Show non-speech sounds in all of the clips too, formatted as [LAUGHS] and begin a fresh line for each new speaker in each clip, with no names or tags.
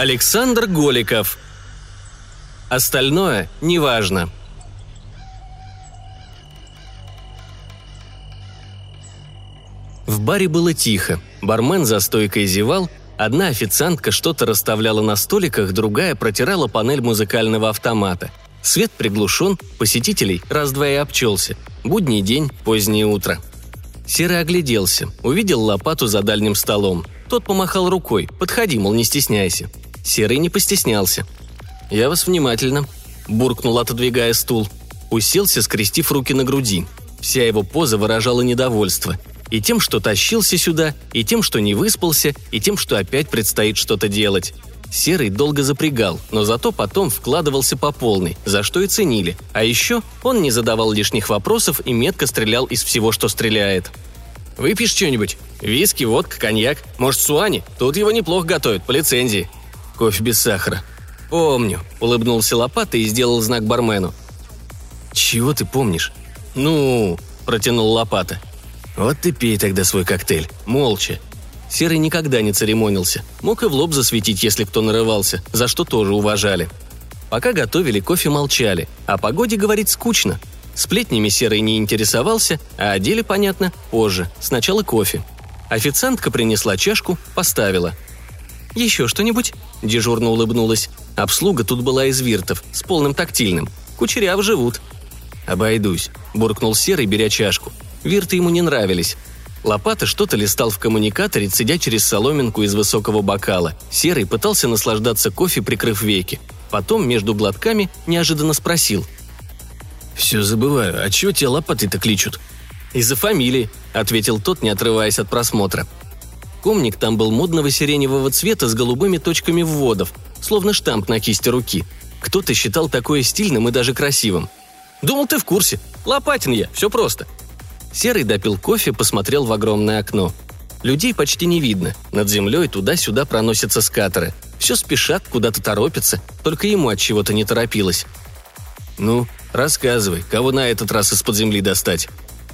Александр Голиков. Остальное неважно. В баре было тихо. Бармен за стойкой зевал, одна официантка что-то расставляла на столиках, другая протирала панель музыкального автомата. Свет приглушен, посетителей раз-два и обчелся. Будний день, позднее утро. Серый огляделся, увидел лопату за дальним столом. Тот помахал рукой, подходи, мол, не стесняйся. Серый не постеснялся. «Я вас внимательно», – буркнул, отодвигая стул. Уселся, скрестив руки на груди. Вся его поза выражала недовольство. И тем, что тащился сюда, и тем, что не выспался, и тем, что опять предстоит что-то делать. Серый долго запрягал, но зато потом вкладывался по полной, за что и ценили. А еще он не задавал лишних вопросов и метко стрелял из всего, что стреляет. «Выпьешь что-нибудь? Виски, водка, коньяк? Может, суани? Тут его неплохо готовят, по лицензии». «Кофе без сахара». «Помню», — улыбнулся Лопата и сделал знак бармену. «Чего ты помнишь?» «Ну...» – протянул Лопата. «Вот ты пей тогда свой коктейль. Молча». Серый никогда не церемонился. Мог и в лоб засветить, если кто нарывался, за что тоже уважали. Пока готовили, кофе молчали. О погоде говорить скучно. Сплетнями Серый не интересовался, а о деле, понятно, позже. Сначала кофе. Официантка принесла чашку, поставила. «Еще что-нибудь?» – дежурно улыбнулась. Обслуга тут была из виртов, с полным тактильным. Кучеряв живут. «Обойдусь», – буркнул Серый, беря чашку. Вирты ему не нравились. Лопата что-то листал в коммуникаторе, цедя через соломинку из высокого бокала. Серый пытался наслаждаться кофе, прикрыв веки. Потом, между глотками, неожиданно спросил. «Все забываю, а чего тебя лопаты-то кличут?» «Из-за фамилии», — ответил тот, не отрываясь от просмотра. Комник там был модного сиреневого цвета с голубыми точками вводов, словно штамп на кисти руки. Кто-то считал такое стильным и даже красивым. «Думал, ты в курсе. Лопатин я, все просто», Серый допил кофе, посмотрел в огромное окно. Людей почти не видно. Над землей туда-сюда проносятся скатеры. Все спешат, куда-то торопятся, только ему от чего-то не торопилось. «Ну, рассказывай, кого на этот раз из-под земли достать?»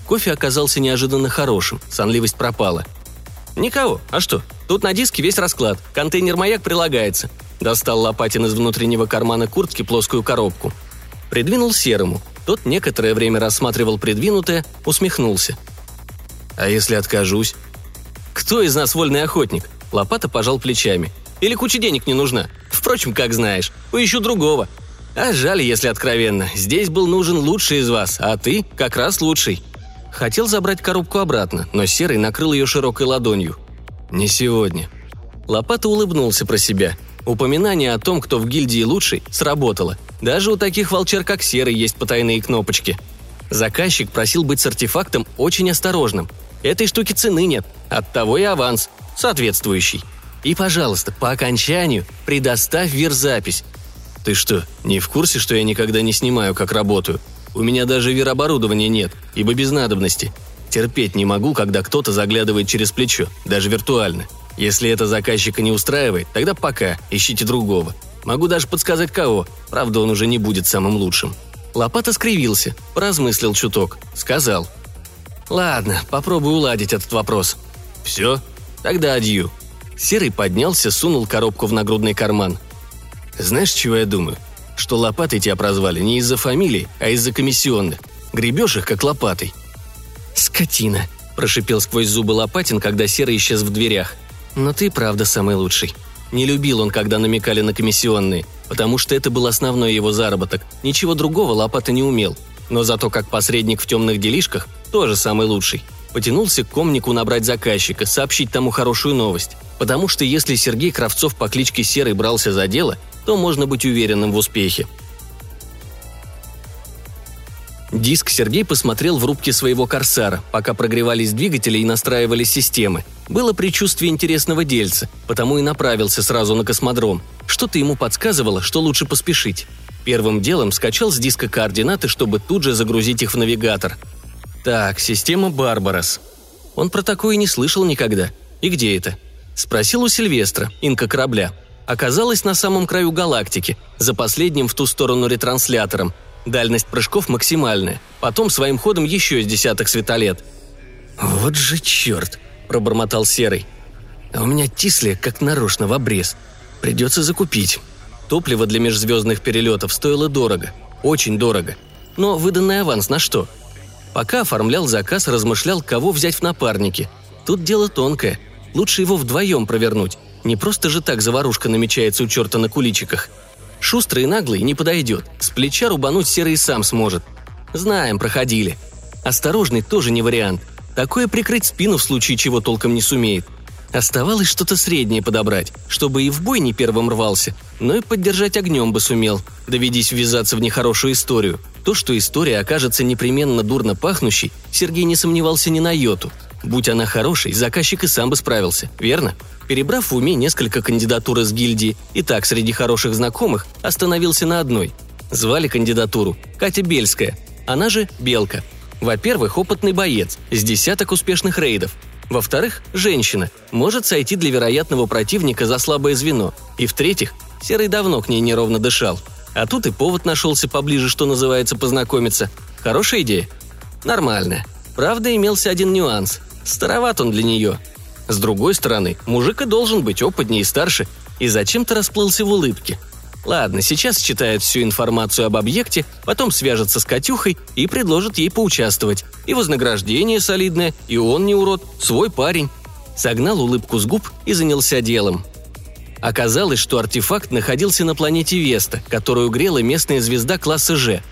Кофе оказался неожиданно хорошим, сонливость пропала. «Никого. А что? Тут на диске весь расклад. Контейнер-маяк прилагается». Достал Лопатин из внутреннего кармана куртки плоскую коробку. Придвинул серому. Тот некоторое время рассматривал придвинутое, усмехнулся. «А если откажусь?» «Кто из нас вольный охотник?» Лопата пожал плечами. «Или куча денег не нужна? Впрочем, как знаешь. Поищу другого. А жаль, если откровенно. Здесь был нужен лучший из вас, а ты как раз лучший». Хотел забрать коробку обратно, но Серый накрыл ее широкой ладонью. «Не сегодня». Лопата улыбнулся про себя. Упоминание о том, кто в гильдии лучший, сработало. Даже у таких волчер, как Серый, есть потайные кнопочки. Заказчик просил быть с артефактом очень осторожным. Этой штуки цены нет, оттого и аванс, соответствующий. И, пожалуйста, по окончанию предоставь верзапись. Ты что, не в курсе, что я никогда не снимаю, как работаю? У меня даже вероборудования нет, ибо без надобности. Терпеть не могу, когда кто-то заглядывает через плечо, даже виртуально. Если это заказчика не устраивает, тогда пока, ищите другого. Могу даже подсказать кого, правда он уже не будет самым лучшим. Лопата скривился, поразмыслил чуток, сказал. «Ладно, попробую уладить этот вопрос». «Все? Тогда адью». Серый поднялся, сунул коробку в нагрудный карман. «Знаешь, чего я думаю? Что лопатой тебя прозвали не из-за фамилии, а из-за комиссионных. Гребешь их, как лопатой». «Скотина», – прошипел сквозь зубы Лопатин, когда Серый исчез в дверях – но ты, правда, самый лучший. Не любил он, когда намекали на комиссионные, потому что это был основной его заработок. Ничего другого Лопата не умел. Но зато как посредник в темных делишках тоже самый лучший. Потянулся к комнику набрать заказчика, сообщить тому хорошую новость. Потому что если Сергей Кравцов по кличке Серый брался за дело, то можно быть уверенным в успехе. Диск Сергей посмотрел в рубке своего «Корсара», пока прогревались двигатели и настраивались системы. Было предчувствие интересного дельца, потому и направился сразу на космодром. Что-то ему подсказывало, что лучше поспешить. Первым делом скачал с диска координаты, чтобы тут же загрузить их в навигатор. Так, система «Барбарос». Он про такое не слышал никогда. И где это? Спросил у Сильвестра, инка корабля. Оказалось на самом краю галактики, за последним в ту сторону ретранслятором – Дальность прыжков максимальная. Потом своим ходом еще с десяток светолет. «Вот же черт!» – пробормотал Серый. «А у меня Тисли как нарочно в обрез. Придется закупить. Топливо для межзвездных перелетов стоило дорого. Очень дорого. Но выданный аванс на что? Пока оформлял заказ, размышлял, кого взять в напарники. Тут дело тонкое. Лучше его вдвоем провернуть. Не просто же так заварушка намечается у черта на куличиках. Шустрый и наглый не подойдет. С плеча рубануть серый сам сможет. Знаем, проходили. Осторожный тоже не вариант. Такое прикрыть спину в случае чего толком не сумеет. Оставалось что-то среднее подобрать, чтобы и в бой не первым рвался, но и поддержать огнем бы сумел, доведись ввязаться в нехорошую историю. То, что история окажется непременно дурно пахнущей, Сергей не сомневался ни на йоту. Будь она хорошей, заказчик и сам бы справился, верно? Перебрав в уме несколько кандидатур из гильдии и так среди хороших знакомых, остановился на одной. Звали кандидатуру Катя Бельская, она же Белка. Во-первых, опытный боец, с десяток успешных рейдов, во-вторых, женщина может сойти для вероятного противника за слабое звено. И в-третьих, Серый давно к ней неровно дышал. А тут и повод нашелся поближе, что называется, познакомиться. Хорошая идея? Нормальная. Правда, имелся один нюанс. Староват он для нее. С другой стороны, мужик и должен быть опытнее и старше, и зачем-то расплылся в улыбке – Ладно, сейчас читает всю информацию об объекте, потом свяжется с Катюхой и предложит ей поучаствовать. И вознаграждение солидное, и он не урод, свой парень. Согнал улыбку с губ и занялся делом. Оказалось, что артефакт находился на планете Веста, которую грела местная звезда класса Ж.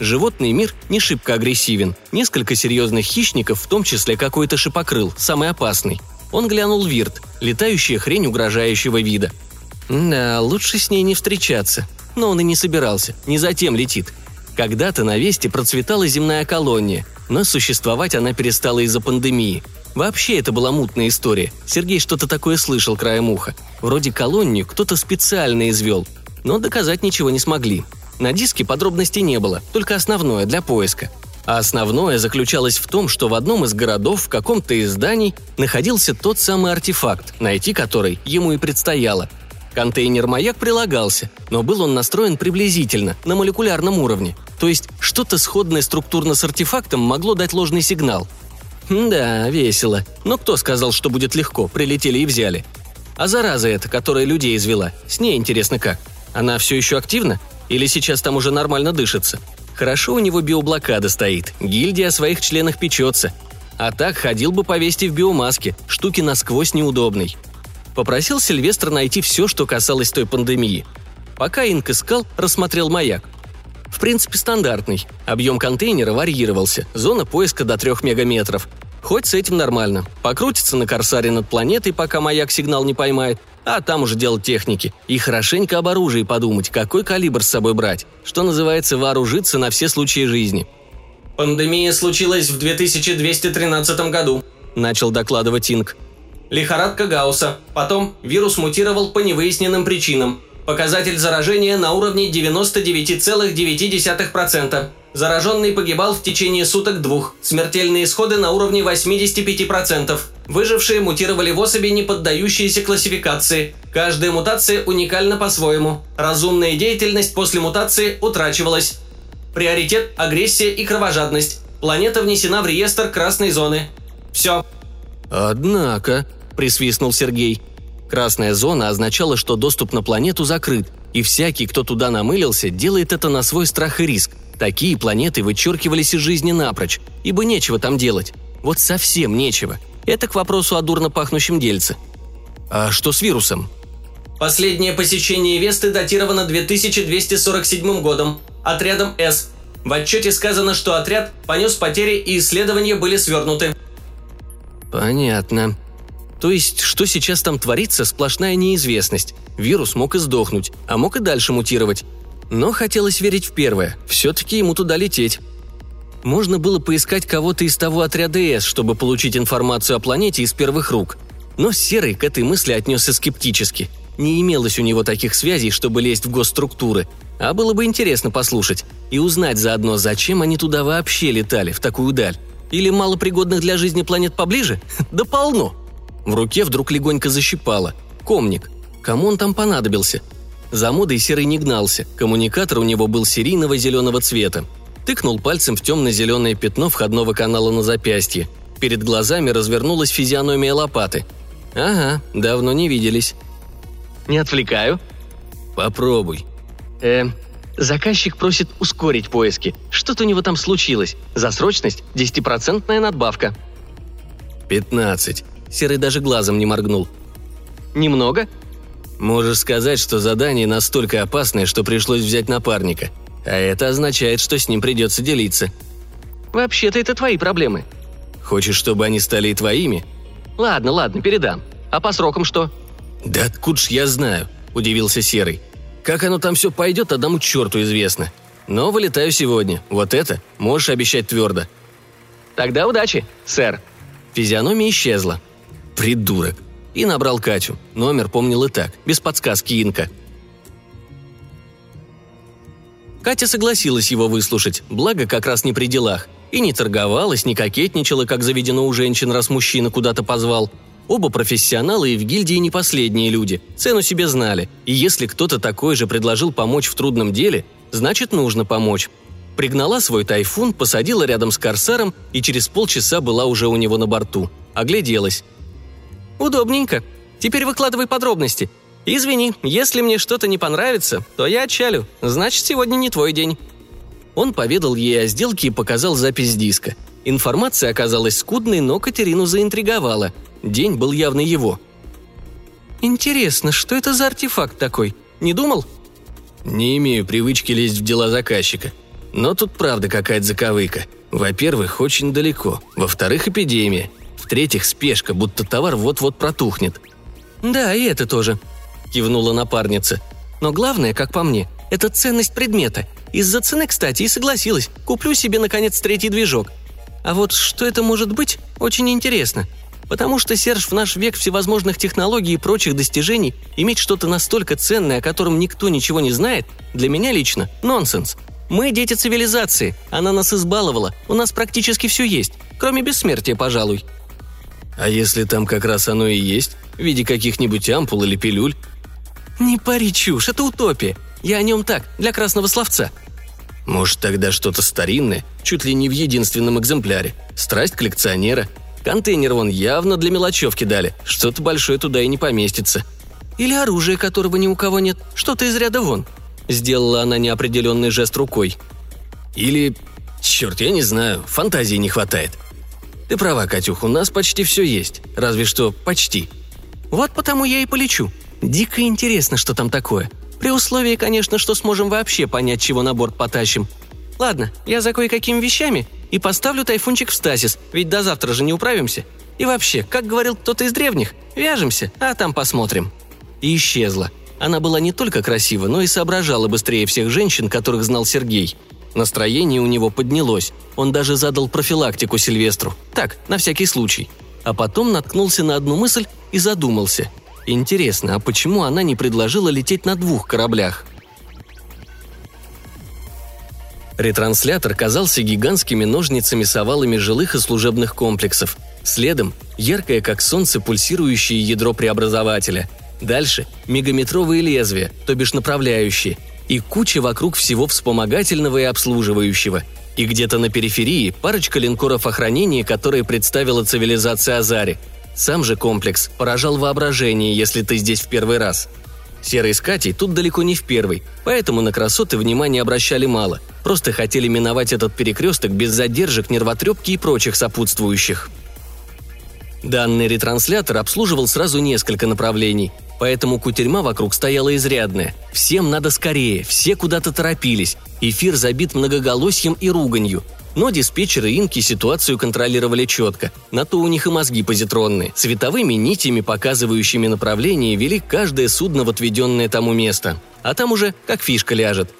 Животный мир не шибко агрессивен. Несколько серьезных хищников, в том числе какой-то шипокрыл, самый опасный. Он глянул Вирт, летающая хрень угрожающего вида – да, лучше с ней не встречаться. Но он и не собирался, не затем летит. Когда-то на Весте процветала земная колония, но существовать она перестала из-за пандемии. Вообще это была мутная история. Сергей что-то такое слышал краем уха. Вроде колонию кто-то специально извел, но доказать ничего не смогли. На диске подробностей не было, только основное для поиска. А основное заключалось в том, что в одном из городов в каком-то из зданий находился тот самый артефакт, найти который ему и предстояло – Контейнер-маяк прилагался, но был он настроен приблизительно, на молекулярном уровне. То есть что-то сходное структурно с артефактом могло дать ложный сигнал. Да, весело. Но кто сказал, что будет легко, прилетели и взяли. А зараза эта, которая людей извела, с ней интересно как? Она все еще активна? Или сейчас там уже нормально дышится? Хорошо у него биоблокада стоит, гильдия о своих членах печется. А так ходил бы по вести в биомаске, штуки насквозь неудобной. Попросил Сильвестр найти все, что касалось той пандемии. Пока Инк искал, рассмотрел маяк. В принципе, стандартный. Объем контейнера варьировался, зона поиска до 3 мегаметров. Хоть с этим нормально. Покрутится на корсаре над планетой, пока маяк сигнал не поймает, а там уже дело техники. И хорошенько об оружии подумать, какой калибр с собой брать. Что называется, вооружиться на все случаи жизни.
«Пандемия случилась в 2213 году», – начал докладывать Инк лихорадка Гаусса. Потом вирус мутировал по невыясненным причинам. Показатель заражения на уровне 99,9%. Зараженный погибал в течение суток двух. Смертельные исходы на уровне 85%. Выжившие мутировали в особи, не поддающиеся классификации. Каждая мутация уникальна по-своему. Разумная деятельность после мутации утрачивалась. Приоритет – агрессия и кровожадность. Планета внесена в реестр красной зоны. Все.
Однако, присвистнул Сергей. Красная зона означала, что доступ на планету закрыт, и всякий, кто туда намылился, делает это на свой страх и риск. Такие планеты вычеркивались из жизни напрочь, ибо нечего там делать. Вот совсем нечего. Это к вопросу о дурно пахнущем дельце. А что с вирусом?
Последнее посещение Весты датировано 2247 годом, отрядом «С». В отчете сказано, что отряд понес потери и исследования были свернуты.
Понятно. То есть, что сейчас там творится, сплошная неизвестность. Вирус мог и сдохнуть, а мог и дальше мутировать. Но хотелось верить в первое. Все-таки ему туда лететь. Можно было поискать кого-то из того отряда С, чтобы получить информацию о планете из первых рук. Но Серый к этой мысли отнесся скептически. Не имелось у него таких связей, чтобы лезть в госструктуры. А было бы интересно послушать. И узнать заодно, зачем они туда вообще летали, в такую даль. Или малопригодных для жизни планет поближе? [LAUGHS] Да полно! В руке вдруг легонько защипало. Комник. Кому он там понадобился? За модой серый не гнался, коммуникатор у него был серийного зеленого цвета. Тыкнул пальцем в темно-зеленое пятно входного канала на запястье. Перед глазами развернулась физиономия лопаты. «Ага, давно не виделись».
«Не отвлекаю?»
«Попробуй».
«Э, заказчик просит ускорить поиски. Что-то у него там случилось. За срочность – десятипроцентная надбавка».
«Пятнадцать». Серый даже глазом не моргнул.
«Немного?»
«Можешь сказать, что задание настолько опасное, что пришлось взять напарника. А это означает, что с ним придется делиться».
«Вообще-то это твои проблемы»,
Хочешь, чтобы они стали и твоими?»
«Ладно, ладно, передам. А по срокам что?»
«Да откуда ж я знаю?» – удивился Серый. «Как оно там все пойдет, одному черту известно. Но вылетаю сегодня. Вот это можешь обещать твердо».
«Тогда удачи, сэр».
Физиономия исчезла. «Придурок». И набрал Катю. Номер помнил и так, без подсказки Инка. Катя согласилась его выслушать, благо как раз не при делах – и не торговалась, не кокетничала, как заведено у женщин, раз мужчина куда-то позвал. Оба профессионалы и в гильдии не последние люди, цену себе знали, и если кто-то такой же предложил помочь в трудном деле, значит нужно помочь. Пригнала свой тайфун, посадила рядом с корсаром и через полчаса была уже у него на борту. Огляделась. «Удобненько. Теперь выкладывай подробности. Извини, если мне что-то не понравится, то я отчалю. Значит, сегодня не твой день». Он поведал ей о сделке и показал запись диска. Информация оказалась скудной, но Катерину заинтриговала. День был явно его. «Интересно, что это за артефакт такой? Не думал?» «Не имею привычки лезть в дела заказчика. Но тут правда какая-то заковыка. Во-первых, очень далеко. Во-вторых, эпидемия. В-третьих, спешка, будто товар вот-вот протухнет». «Да, и это тоже», – кивнула напарница. «Но главное, как по мне, это ценность предмета. Из-за цены, кстати, и согласилась. Куплю себе, наконец, третий движок. А вот что это может быть, очень интересно. Потому что, Серж, в наш век всевозможных технологий и прочих достижений иметь что-то настолько ценное, о котором никто ничего не знает, для меня лично – нонсенс. Мы дети цивилизации, она нас избаловала, у нас практически все есть, кроме бессмертия, пожалуй. А если там как раз оно и есть, в виде каких-нибудь ампул или пилюль? Не пари чушь, это утопия. Я о нем так, для красного словца». «Может, тогда что-то старинное, чуть ли не в единственном экземпляре. Страсть коллекционера. Контейнер вон явно для мелочевки дали, что-то большое туда и не поместится. Или оружие, которого ни у кого нет, что-то из ряда вон». Сделала она неопределенный жест рукой. «Или... Черт, я не знаю, фантазии не хватает. Ты права, Катюх, у нас почти все есть. Разве что почти. Вот потому я и полечу. Дико интересно, что там такое. При условии, конечно, что сможем вообще понять, чего на борт потащим. Ладно, я за кое-какими вещами и поставлю тайфунчик в стазис, ведь до завтра же не управимся. И вообще, как говорил кто-то из древних, вяжемся, а там посмотрим». И исчезла. Она была не только красива, но и соображала быстрее всех женщин, которых знал Сергей. Настроение у него поднялось. Он даже задал профилактику Сильвестру. Так, на всякий случай. А потом наткнулся на одну мысль и задумался. Интересно, а почему она не предложила лететь на двух кораблях? Ретранслятор казался гигантскими ножницами-совалами жилых и служебных комплексов. Следом – яркое, как солнце, пульсирующее ядро преобразователя. Дальше – мегаметровые лезвия, то бишь направляющие. И куча вокруг всего вспомогательного и обслуживающего. И где-то на периферии парочка линкоров охранения, которые представила цивилизация Азари – сам же комплекс поражал воображение, если ты здесь в первый раз. Серый с Катей тут далеко не в первый, поэтому на красоты внимания обращали мало. Просто хотели миновать этот перекресток без задержек, нервотрепки и прочих сопутствующих. Данный ретранслятор обслуживал сразу несколько направлений, поэтому кутерьма вокруг стояла изрядная. Всем надо скорее, все куда-то торопились. Эфир забит многоголосьем и руганью. Но диспетчеры инки ситуацию контролировали четко. На то у них и мозги позитронные. Световыми нитями, показывающими направление, вели каждое судно в отведенное тому место. А там уже как фишка ляжет.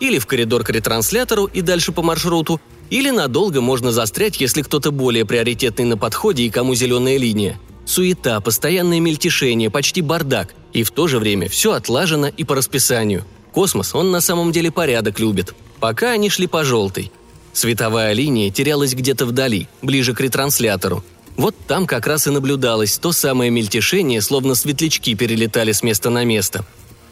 Или в коридор к ретранслятору и дальше по маршруту, или надолго можно застрять, если кто-то более приоритетный на подходе и кому зеленая линия. Суета, постоянное мельтешение, почти бардак. И в то же время все отлажено и по расписанию. Космос, он на самом деле порядок любит. Пока они шли по желтой – Световая линия терялась где-то вдали, ближе к ретранслятору. Вот там как раз и наблюдалось то самое мельтешение, словно светлячки перелетали с места на место.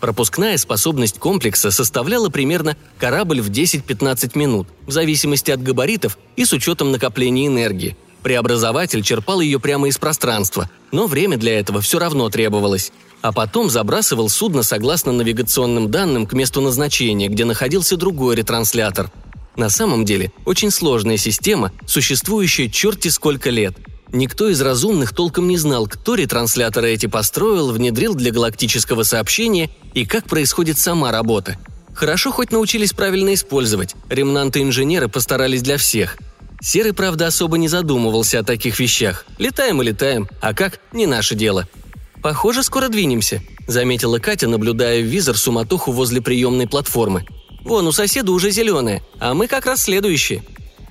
Пропускная способность комплекса составляла примерно корабль в 10-15 минут, в зависимости от габаритов и с учетом накопления энергии. Преобразователь черпал ее прямо из пространства, но время для этого все равно требовалось. А потом забрасывал судно согласно навигационным данным к месту назначения, где находился другой ретранслятор. На самом деле, очень сложная система, существующая черти сколько лет. Никто из разумных толком не знал, кто ретрансляторы эти построил, внедрил для галактического сообщения и как происходит сама работа. Хорошо хоть научились правильно использовать, ремнанты-инженеры постарались для всех – Серый, правда, особо не задумывался о таких вещах. Летаем и летаем, а как – не наше дело. «Похоже, скоро двинемся», – заметила Катя, наблюдая в визор суматоху возле приемной платформы. «Вон, у соседа уже зеленые, а мы как раз следующие».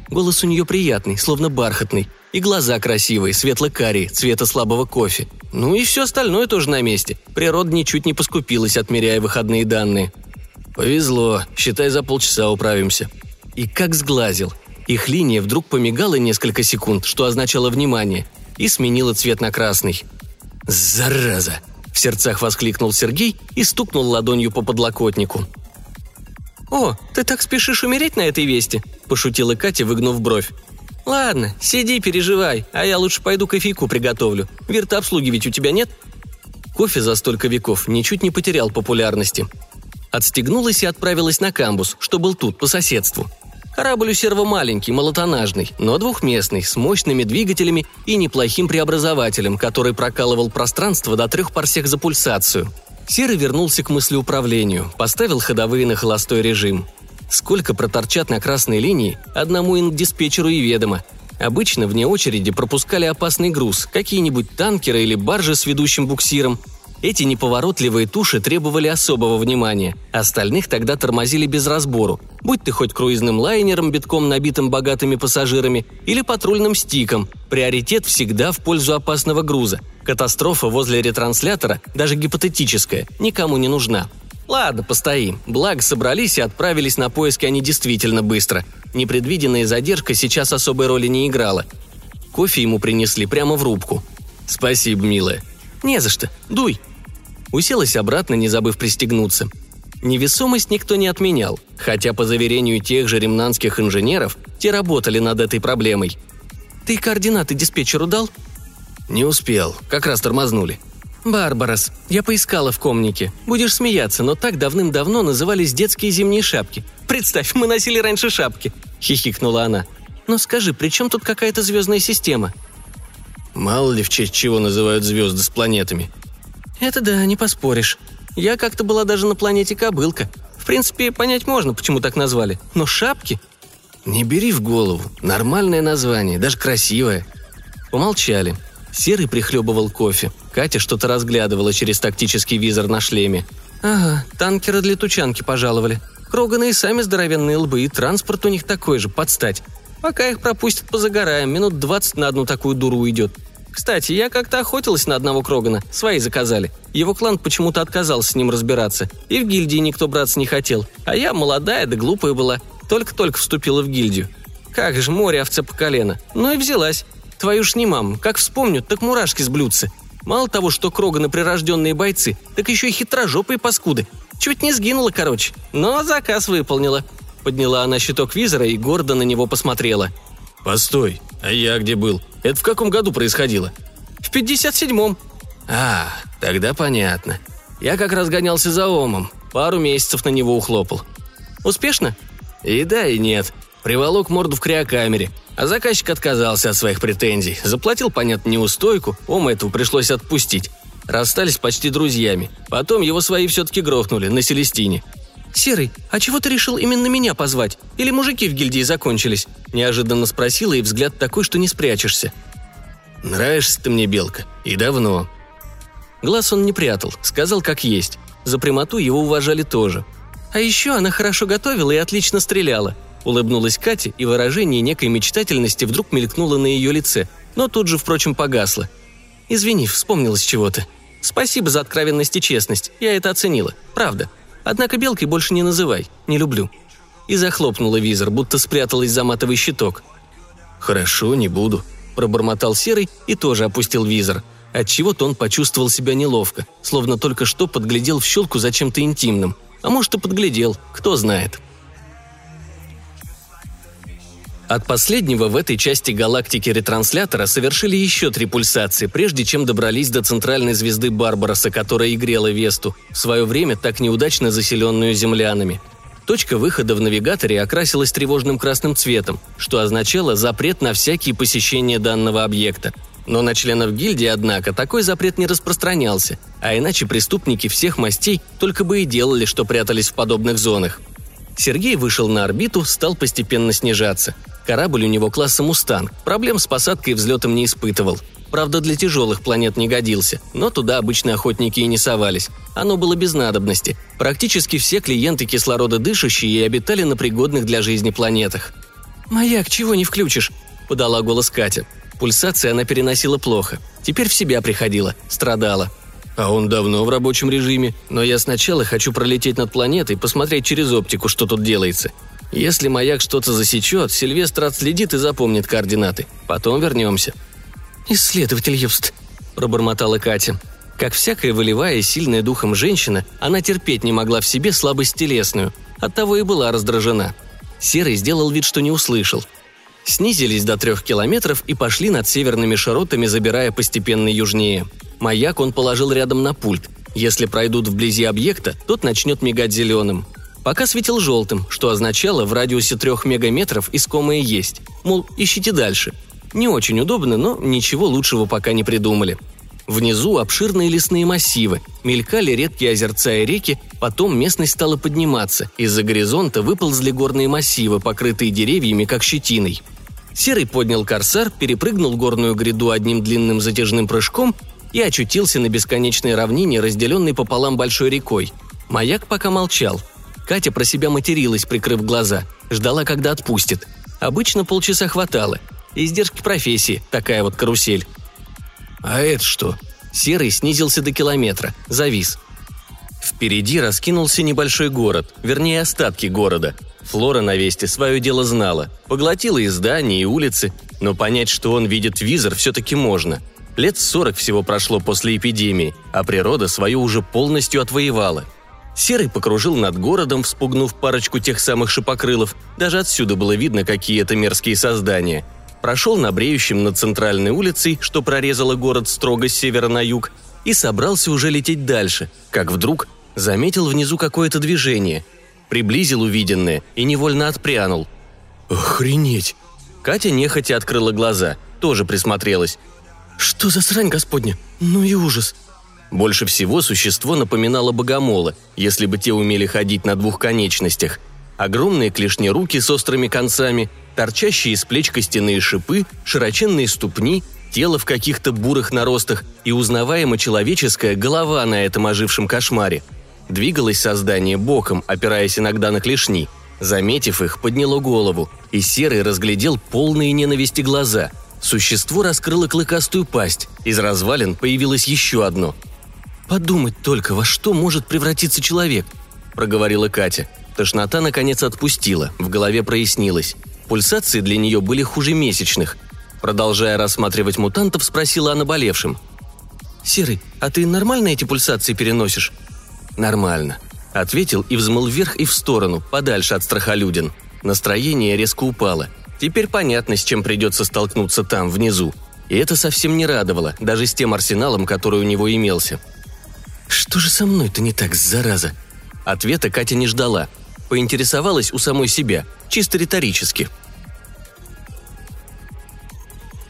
Голос у нее приятный, словно бархатный, и глаза красивые, светло-карие, цвета слабого кофе. Ну и все остальное тоже на месте. Природа ничуть не поскупилась, отмеряя выходные данные. «Повезло, считай, за полчаса управимся». И как сглазил. Их линия вдруг помигала несколько секунд, что означало внимание, и сменила цвет на красный. «Зараза!» – в сердцах воскликнул Сергей и стукнул ладонью по подлокотнику. «О, ты так спешишь умереть на этой вести?» – пошутила Катя, выгнув бровь. «Ладно, сиди, переживай, а я лучше пойду кофейку приготовлю. Вирта обслуги ведь у тебя нет?» Кофе за столько веков ничуть не потерял популярности. Отстегнулась и отправилась на камбус, что был тут, по соседству – Корабль у серва маленький, малотонажный, но двухместный, с мощными двигателями и неплохим преобразователем, который прокалывал пространство до трех парсек за пульсацию. Серый вернулся к мыслеуправлению, поставил ходовые на холостой режим. Сколько проторчат на красной линии, одному инк-диспетчеру и ведомо. Обычно вне очереди пропускали опасный груз, какие-нибудь танкеры или баржи с ведущим буксиром – эти неповоротливые туши требовали особого внимания, остальных тогда тормозили без разбору, будь ты хоть круизным лайнером, битком набитым богатыми пассажирами, или патрульным стиком, приоритет всегда в пользу опасного груза. Катастрофа возле ретранслятора, даже гипотетическая, никому не нужна. Ладно, постоим. Благо собрались и отправились на поиски они действительно быстро. Непредвиденная задержка сейчас особой роли не играла. Кофе ему принесли прямо в рубку. «Спасибо, милая». «Не за что. Дуй», Уселась обратно, не забыв пристегнуться. Невесомость никто не отменял, хотя, по заверению тех же ремнанских инженеров, те работали над этой проблемой. «Ты координаты диспетчеру дал?» «Не успел. Как раз тормознули». «Барбарас, я поискала в комнике. Будешь смеяться, но так давным-давно назывались детские зимние шапки. Представь, мы носили раньше шапки!» – хихикнула она. «Но скажи, при чем тут какая-то звездная система?» «Мало ли в честь чего называют звезды с планетами»,
«Это да, не поспоришь. Я как-то была даже на планете Кобылка. В принципе, понять можно, почему так назвали. Но шапки...»
«Не бери в голову. Нормальное название, даже красивое». Помолчали. Серый прихлебывал кофе. Катя что-то разглядывала через тактический визор на шлеме.
«Ага, танкеры для тучанки пожаловали. Кроганы и сами здоровенные лбы, и транспорт у них такой же, подстать. Пока их пропустят, позагораем, минут двадцать на одну такую дуру уйдет. Кстати, я как-то охотилась на одного Крогана, свои заказали. Его клан почему-то отказался с ним разбираться, и в гильдии никто браться не хотел. А я молодая да глупая была, только-только вступила в гильдию. Как же море овца по колено. Ну и взялась. Твою ж не мам, как вспомню, так мурашки сблются. Мало того, что Кроганы прирожденные бойцы, так еще и хитрожопые паскуды. Чуть не сгинула, короче. Но заказ выполнила. Подняла она щиток визора и гордо на него посмотрела.
«Постой, а я где был? Это в каком году происходило?»
«В 57-м».
«А, тогда понятно. Я как раз гонялся за Омом. Пару месяцев на него ухлопал».
«Успешно?»
«И да, и нет. Приволок морду в криокамере. А заказчик отказался от своих претензий. Заплатил, понятно, неустойку. Ома этого пришлось отпустить. Расстались почти друзьями. Потом его свои все-таки грохнули на Селестине.
«Серый, а чего ты решил именно меня позвать? Или мужики в гильдии закончились?» – неожиданно спросила, и взгляд такой, что не спрячешься.
«Нравишься ты мне, Белка, и давно».
Глаз он не прятал, сказал как есть. За прямоту его уважали тоже. «А еще она хорошо готовила и отлично стреляла», – улыбнулась Катя, и выражение некой мечтательности вдруг мелькнуло на ее лице, но тут же, впрочем, погасло. «Извини, вспомнилось чего-то. Спасибо за откровенность и честность, я это оценила, правда», – Однако белкой больше не называй, не люблю». И захлопнула визор, будто спряталась за матовый щиток.
«Хорошо, не буду», – пробормотал Серый и тоже опустил визор. Отчего-то он почувствовал себя неловко, словно только что подглядел в щелку за чем-то интимным. А может и подглядел, кто знает. От последнего в этой части галактики ретранслятора совершили еще три пульсации, прежде чем добрались до центральной звезды Барбароса, которая и грела Весту, в свое время так неудачно заселенную землянами. Точка выхода в навигаторе окрасилась тревожным красным цветом, что означало запрет на всякие посещения данного объекта. Но на членов гильдии, однако, такой запрет не распространялся, а иначе преступники всех мастей только бы и делали, что прятались в подобных зонах. Сергей вышел на орбиту, стал постепенно снижаться – Корабль у него класса «Мустанг», проблем с посадкой и взлетом не испытывал. Правда, для тяжелых планет не годился, но туда обычные охотники и не совались. Оно было без надобности. Практически все клиенты кислорододышащие и обитали на пригодных для жизни планетах. «Маяк, чего не включишь?» – подала голос Катя. Пульсации она переносила плохо. Теперь в себя приходила, страдала. А он давно в рабочем режиме, но я сначала хочу пролететь над планетой, посмотреть через оптику, что тут делается. Если маяк что-то засечет, Сильвестр отследит и запомнит координаты. Потом вернемся». «Исследователь Юст», – пробормотала Катя. Как всякая волевая и сильная духом женщина, она терпеть не могла в себе слабость телесную. Оттого и была раздражена. Серый сделал вид, что не услышал. Снизились до трех километров и пошли над северными широтами, забирая постепенно южнее. Маяк он положил рядом на пульт. Если пройдут вблизи объекта, тот начнет мигать зеленым – Пока светил желтым, что означало в радиусе трех мегаметров искомое есть. Мол, ищите дальше. Не очень удобно, но ничего лучшего пока не придумали. Внизу обширные лесные массивы, мелькали редкие озерца и реки, потом местность стала подниматься, из-за горизонта выползли горные массивы, покрытые деревьями, как щетиной. Серый поднял корсар, перепрыгнул горную гряду одним длинным затяжным прыжком и очутился на бесконечной равнине, разделенной пополам большой рекой. Маяк пока молчал, Катя про себя материлась, прикрыв глаза. Ждала, когда отпустит. Обычно полчаса хватало. Издержки профессии, такая вот карусель. А это что? Серый снизился до километра, завис. Впереди раскинулся небольшой город, вернее остатки города. Флора на Весте свое дело знала, поглотила и здания, и улицы, но понять, что он видит визор, все-таки можно. Лет сорок всего прошло после эпидемии, а природа свою уже полностью отвоевала – Серый покружил над городом, вспугнув парочку тех самых шипокрылов. Даже отсюда было видно, какие это мерзкие создания. Прошел на бреющем над центральной улицей, что прорезало город строго с севера на юг, и собрался уже лететь дальше, как вдруг заметил внизу какое-то движение. Приблизил увиденное и невольно отпрянул. «Охренеть!» Катя нехотя открыла глаза, тоже присмотрелась. «Что за срань, господня? Ну и ужас!» Больше всего существо напоминало богомола, если бы те умели ходить на двух конечностях. Огромные клешни руки с острыми концами, торчащие из плеч костяные шипы, широченные ступни, тело в каких-то бурых наростах и узнаваемо человеческая голова на этом ожившем кошмаре. Двигалось создание боком, опираясь иногда на клешни. Заметив их, подняло голову, и Серый разглядел полные ненависти глаза. Существо раскрыло клыкастую пасть, из развалин появилось еще одно – «Подумать только, во что может превратиться человек», – проговорила Катя. Тошнота, наконец, отпустила, в голове прояснилось. Пульсации для нее были хуже месячных. Продолжая рассматривать мутантов, спросила о наболевшем. «Серый, а ты нормально эти пульсации переносишь?» «Нормально», – ответил и взмыл вверх и в сторону, подальше от страхолюдин. Настроение резко упало. Теперь понятно, с чем придется столкнуться там, внизу. И это совсем не радовало, даже с тем арсеналом, который у него имелся. «Что же со мной-то не так, зараза?» Ответа Катя не ждала. Поинтересовалась у самой себя, чисто риторически.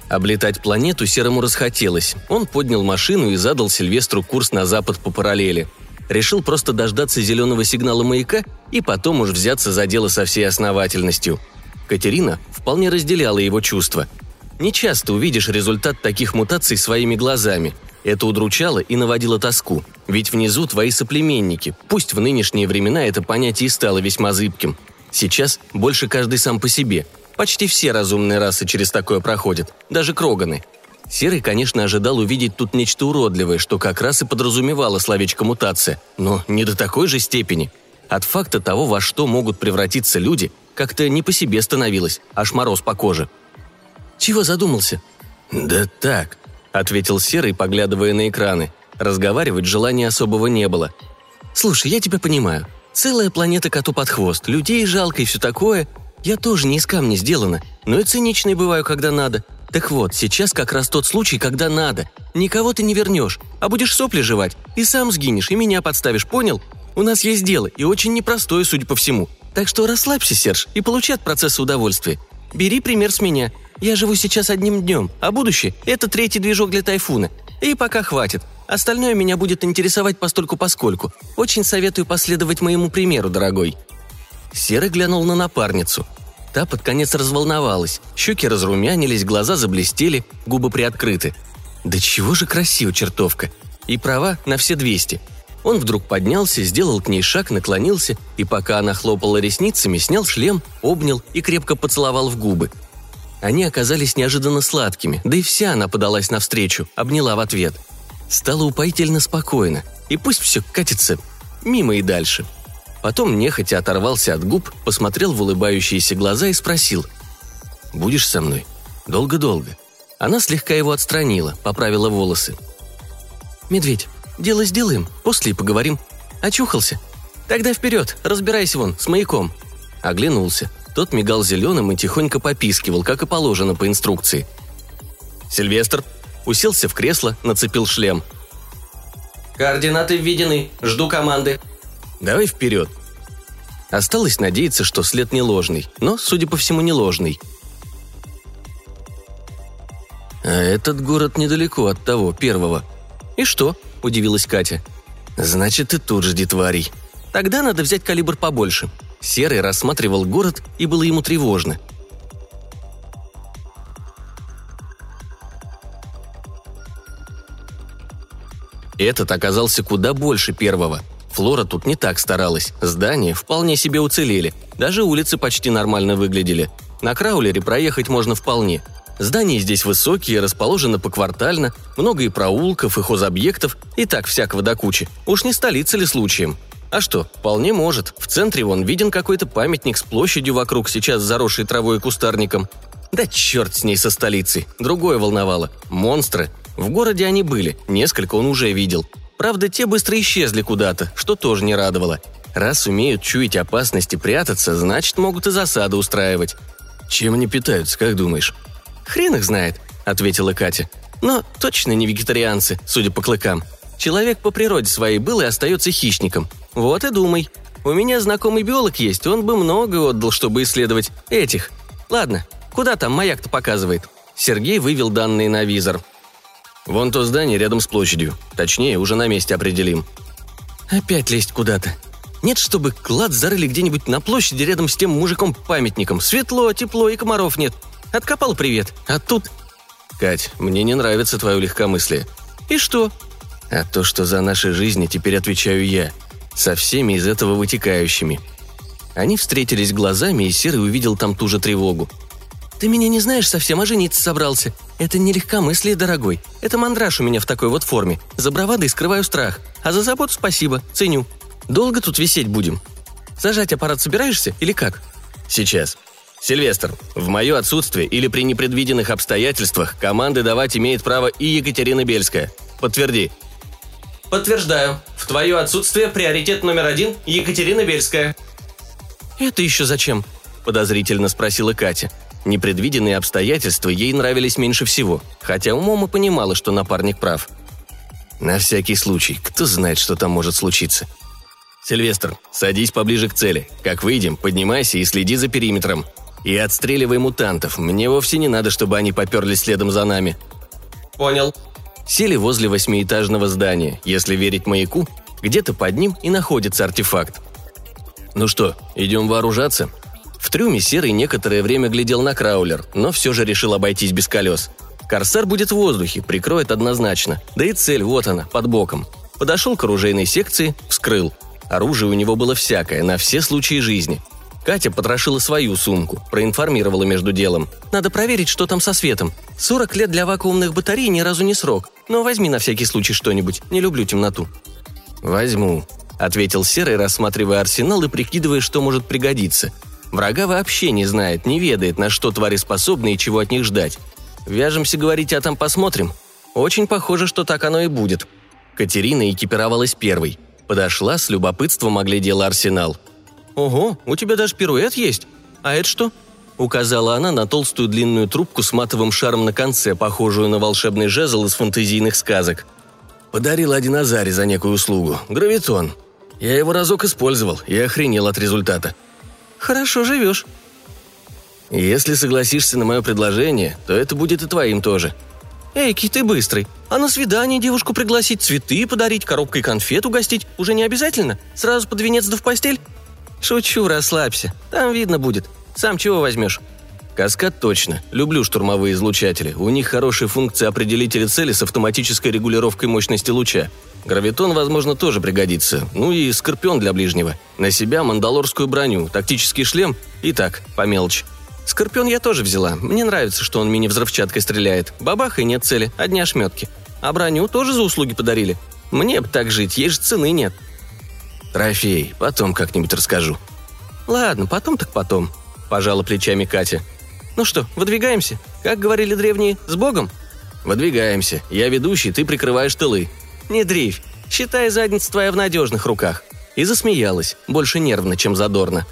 Облетать планету Серому расхотелось. Он поднял машину и задал Сильвестру курс на запад по параллели. Решил просто дождаться зеленого сигнала маяка и потом уж взяться за дело со всей основательностью. Катерина вполне разделяла его чувства. Не часто увидишь результат таких мутаций своими глазами – это удручало и наводило тоску, ведь внизу твои соплеменники, пусть в нынешние времена это понятие стало весьма зыбким. Сейчас больше каждый сам по себе. Почти все разумные расы через такое проходят, даже кроганы. Серый, конечно, ожидал увидеть тут нечто уродливое, что как раз и подразумевало словечко «мутация», но не до такой же степени. От факта того, во что могут превратиться люди, как-то не по себе становилось, аж мороз по коже. «Чего задумался?» «Да так», – ответил Серый, поглядывая на экраны. Разговаривать желания особого не было. «Слушай, я тебя понимаю. Целая планета коту под хвост, людей жалко и все такое. Я тоже не из камня сделана, но и циничной бываю, когда надо. Так вот, сейчас как раз тот случай, когда надо. Никого ты не вернешь, а будешь сопли жевать. И сам сгинешь, и меня подставишь, понял? У нас есть дело, и очень непростое, судя по всему. Так что расслабься, Серж, и получи от процесса удовольствие. Бери пример с меня. Я живу сейчас одним днем, а будущее – это третий движок для тайфуна. И пока хватит. Остальное меня будет интересовать постольку-поскольку. Очень советую последовать моему примеру, дорогой». Серый глянул на напарницу. Та под конец разволновалась. Щеки разрумянились, глаза заблестели, губы приоткрыты. Да чего же красиво чертовка. И права на все двести. Он вдруг поднялся, сделал к ней шаг, наклонился, и пока она хлопала ресницами, снял шлем, обнял и крепко поцеловал в губы. Они оказались неожиданно сладкими, да и вся она подалась навстречу, обняла в ответ. Стало упоительно спокойно, и пусть все катится мимо и дальше – Потом нехотя оторвался от губ, посмотрел в улыбающиеся глаза и спросил. «Будешь со мной? Долго-долго?» Она слегка его отстранила, поправила волосы. «Медведь, дело сделаем, после и поговорим. Очухался? Тогда вперед, разбирайся вон, с маяком». Оглянулся. Тот мигал зеленым и тихонько попискивал, как и положено по инструкции. Сильвестр уселся в кресло, нацепил шлем.
«Координаты введены. Жду команды»,
Давай вперед!» Осталось надеяться, что след не ложный, но, судя по всему, не ложный. «А этот город недалеко от того, первого». «И что?» – удивилась Катя. «Значит, и тут жди тварей. Тогда надо взять калибр побольше». Серый рассматривал город, и было ему тревожно. Этот оказался куда больше первого. Флора тут не так старалась. Здания вполне себе уцелели. Даже улицы почти нормально выглядели. На краулере проехать можно вполне. Здания здесь высокие, расположены поквартально, много и проулков, и хозобъектов, и так всякого до кучи. Уж не столица ли случаем? А что, вполне может. В центре вон виден какой-то памятник с площадью вокруг, сейчас заросшей травой и кустарником. Да черт с ней со столицей. Другое волновало. Монстры. В городе они были, несколько он уже видел. Правда, те быстро исчезли куда-то, что тоже не радовало. Раз умеют чуять опасности прятаться, значит, могут и засады устраивать. Чем они питаются, как думаешь? Хрен их знает, ответила Катя. Но точно не вегетарианцы, судя по клыкам. Человек по природе своей был и остается хищником. Вот и думай. У меня знакомый биолог есть, он бы много отдал, чтобы исследовать этих. Ладно, куда там маяк-то показывает? Сергей вывел данные на визор. Вон то здание рядом с площадью. Точнее, уже на месте определим. Опять лезть куда-то. Нет, чтобы клад зарыли где-нибудь на площади рядом с тем мужиком-памятником. Светло, тепло и комаров нет. Откопал привет. А тут... Кать, мне не нравится твое легкомыслие. И что? А то, что за наши жизни теперь отвечаю я. Со всеми из этого вытекающими. Они встретились глазами, и Серый увидел там ту же тревогу. «Ты меня не знаешь совсем, а жениться собрался. Это не легкомыслие, дорогой. Это мандраж у меня в такой вот форме. За бравадой скрываю страх. А за заботу спасибо, ценю. Долго тут висеть будем? Зажать аппарат собираешься или как?» «Сейчас», Сильвестр, в мое отсутствие или при непредвиденных обстоятельствах команды давать имеет право и Екатерина Бельская. Подтверди.
Подтверждаю. В твое отсутствие приоритет номер один – Екатерина Бельская.
«Это еще зачем?» – подозрительно спросила Катя. Непредвиденные обстоятельства ей нравились меньше всего, хотя умом и понимала, что напарник прав. На всякий случай, кто знает, что там может случиться. «Сильвестр, садись поближе к цели. Как выйдем, поднимайся и следи за периметром. И отстреливай мутантов. Мне вовсе не надо, чтобы они поперлись следом за нами».
«Понял».
Сели возле восьмиэтажного здания. Если верить маяку, где-то под ним и находится артефакт. «Ну что, идем вооружаться?» В трюме Серый некоторое время глядел на краулер, но все же решил обойтись без колес. Корсар будет в воздухе, прикроет однозначно. Да и цель, вот она, под боком. Подошел к оружейной секции, вскрыл. Оружие у него было всякое, на все случаи жизни. Катя потрошила свою сумку, проинформировала между делом. «Надо проверить, что там со светом. 40 лет для вакуумных батарей ни разу не срок. Но возьми на всякий случай что-нибудь, не люблю темноту». «Возьму», — ответил Серый, рассматривая арсенал и прикидывая, что может пригодиться — Врага вообще не знает, не ведает, на что твари способны и чего от них ждать. Вяжемся говорить, а там посмотрим. Очень похоже, что так оно и будет. Катерина экипировалась первой. Подошла, с любопытством оглядела арсенал. «Ого, у тебя даже пируэт есть?» А это что?» Указала она на толстую длинную трубку с матовым шаром на конце, похожую на волшебный жезл из фантазийных сказок. Подарил один Азаре за некую услугу. Гравитон. Я его разок использовал и охренел от результата. «Хорошо живешь», если согласишься на мое предложение, то это будет и твоим тоже. Эйки, ты быстрый. А на свидание девушку пригласить, цветы подарить, коробкой конфет угостить уже не обязательно? Сразу под венец да в постель? Шучу, расслабься. Там видно будет. Сам чего возьмешь? Каскад точно. Люблю штурмовые излучатели. У них хорошая функция определителя цели с автоматической регулировкой мощности луча. Гравитон, возможно, тоже пригодится. Ну и скорпион для ближнего. На себя мандалорскую броню, тактический шлем и так, по мелочи. Скорпион я тоже взяла. Мне нравится, что он мини-взрывчаткой стреляет. Бабаха и нет цели, одни ошметки. А броню тоже за услуги подарили. Мне бы так жить, ей же цены нет. Трофей, потом как-нибудь расскажу. Ладно, потом так потом, пожала плечами Катя. Ну что, выдвигаемся? Как говорили древние, с Богом? Выдвигаемся. Я ведущий, ты прикрываешь тылы. Не дрейфь. Считай, задница твоя в надежных руках. И засмеялась, больше нервно, чем задорно.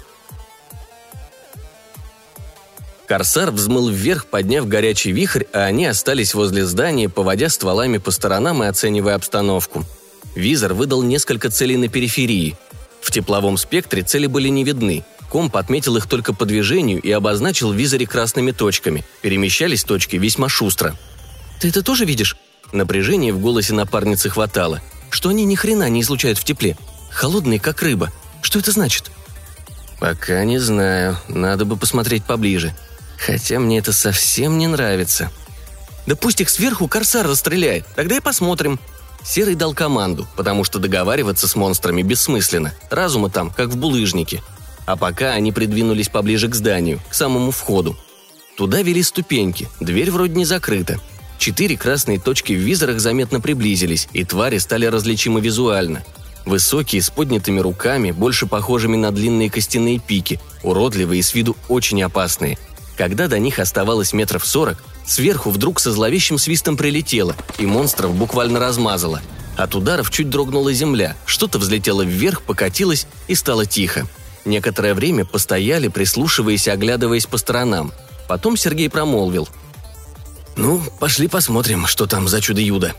Корсар взмыл вверх, подняв горячий вихрь, а они остались возле здания, поводя стволами по сторонам и оценивая обстановку. Визор выдал несколько целей на периферии. В тепловом спектре цели были не видны. Комп отметил их только по движению и обозначил в визоре красными точками. Перемещались точки весьма шустро. «Ты это тоже видишь?» Напряжения в голосе напарницы хватало. «Что они ни хрена не излучают в тепле? Холодные, как рыба. Что это значит?» «Пока не знаю. Надо бы посмотреть поближе», Хотя мне это совсем не нравится. Да пусть их сверху корсар расстреляет, тогда и посмотрим. Серый дал команду, потому что договариваться с монстрами бессмысленно. Разума там, как в булыжнике. А пока они придвинулись поближе к зданию, к самому входу. Туда вели ступеньки, дверь вроде не закрыта. Четыре красные точки в визорах заметно приблизились, и твари стали различимы визуально. Высокие, с поднятыми руками, больше похожими на длинные костяные пики, уродливые и с виду очень опасные – когда до них оставалось метров сорок, сверху вдруг со зловещим свистом прилетело, и монстров буквально размазало. От ударов чуть дрогнула земля, что-то взлетело вверх, покатилось и стало тихо. Некоторое время постояли, прислушиваясь и оглядываясь по сторонам. Потом Сергей промолвил. «Ну, пошли посмотрим, что там за чудо-юдо».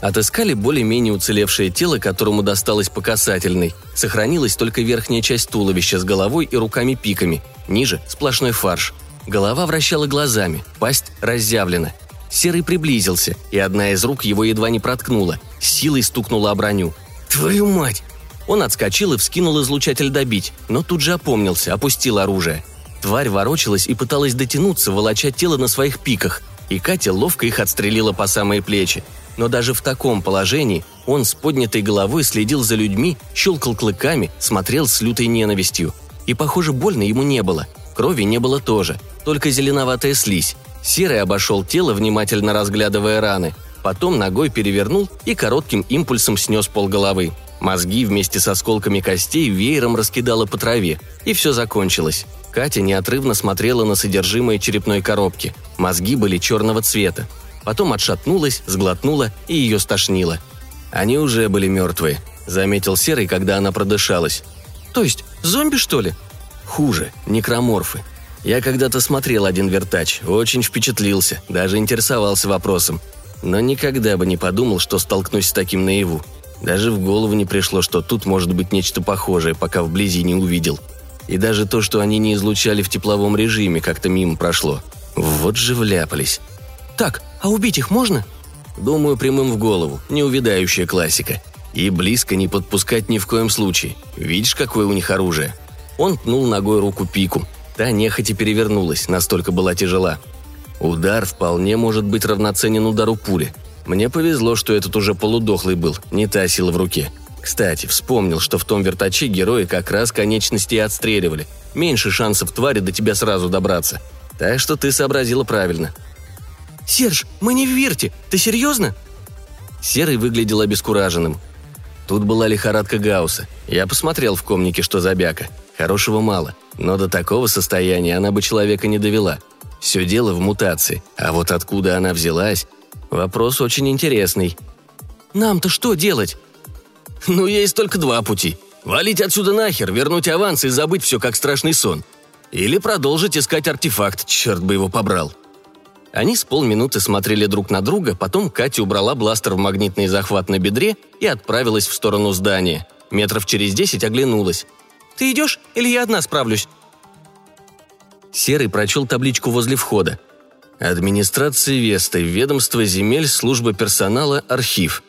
Отыскали более-менее уцелевшее тело, которому досталось по касательной. Сохранилась только верхняя часть туловища с головой и руками-пиками. Ниже – сплошной фарш. Голова вращала глазами, пасть разъявлена. Серый приблизился, и одна из рук его едва не проткнула, силой стукнула о броню. «Твою мать!» Он отскочил и вскинул излучатель добить, но тут же опомнился, опустил оружие. Тварь ворочалась и пыталась дотянуться, волоча тело на своих пиках, и Катя ловко их отстрелила по самые плечи. Но даже в таком положении он с поднятой головой следил за людьми, щелкал клыками, смотрел с лютой ненавистью. И, похоже, больно ему не было. Крови не было тоже – только зеленоватая слизь. Серый обошел тело, внимательно разглядывая раны. Потом ногой перевернул и коротким импульсом снес полголовы. Мозги вместе с осколками костей веером раскидало по траве. И все закончилось. Катя неотрывно смотрела на содержимое черепной коробки. Мозги были черного цвета. Потом отшатнулась, сглотнула и ее стошнило. Они уже были мертвые, заметил Серый, когда она продышалась. То есть, зомби, что ли? Хуже, некроморфы. Я когда-то смотрел один вертач, очень впечатлился, даже интересовался вопросом. Но никогда бы не подумал, что столкнусь с таким наяву. Даже в голову не пришло, что тут может быть нечто похожее, пока вблизи не увидел. И даже то, что они не излучали в тепловом режиме, как-то мимо прошло. Вот же вляпались. «Так, а убить их можно?» Думаю, прямым в голову, неувидающая классика. И близко не подпускать ни в коем случае. Видишь, какое у них оружие? Он пнул ногой руку пику, Та нехотя перевернулась, настолько была тяжела. Удар вполне может быть равноценен удару пули. Мне повезло, что этот уже полудохлый был, не та сила в руке. Кстати, вспомнил, что в том вертаче герои как раз конечности отстреливали. Меньше шансов твари до тебя сразу добраться. Так что ты сообразила правильно. «Серж, мы не в Вирте. Ты серьезно?» Серый выглядел обескураженным. Тут была лихорадка Гаусса. Я посмотрел в комнике, что за бяка. Хорошего мало. Но до такого состояния она бы человека не довела. Все дело в мутации. А вот откуда она взялась? Вопрос очень интересный. «Нам-то что делать?» «Ну, есть только два пути. Валить отсюда нахер, вернуть аванс и забыть все как страшный сон. Или продолжить искать артефакт, черт бы его побрал. Они с полминуты смотрели друг на друга, потом Катя убрала бластер в магнитный захват на бедре и отправилась в сторону здания. Метров через десять оглянулась. «Ты идешь или я одна справлюсь?» Серый прочел табличку возле входа. Администрация Весты, ведомство земель, служба персонала, архив.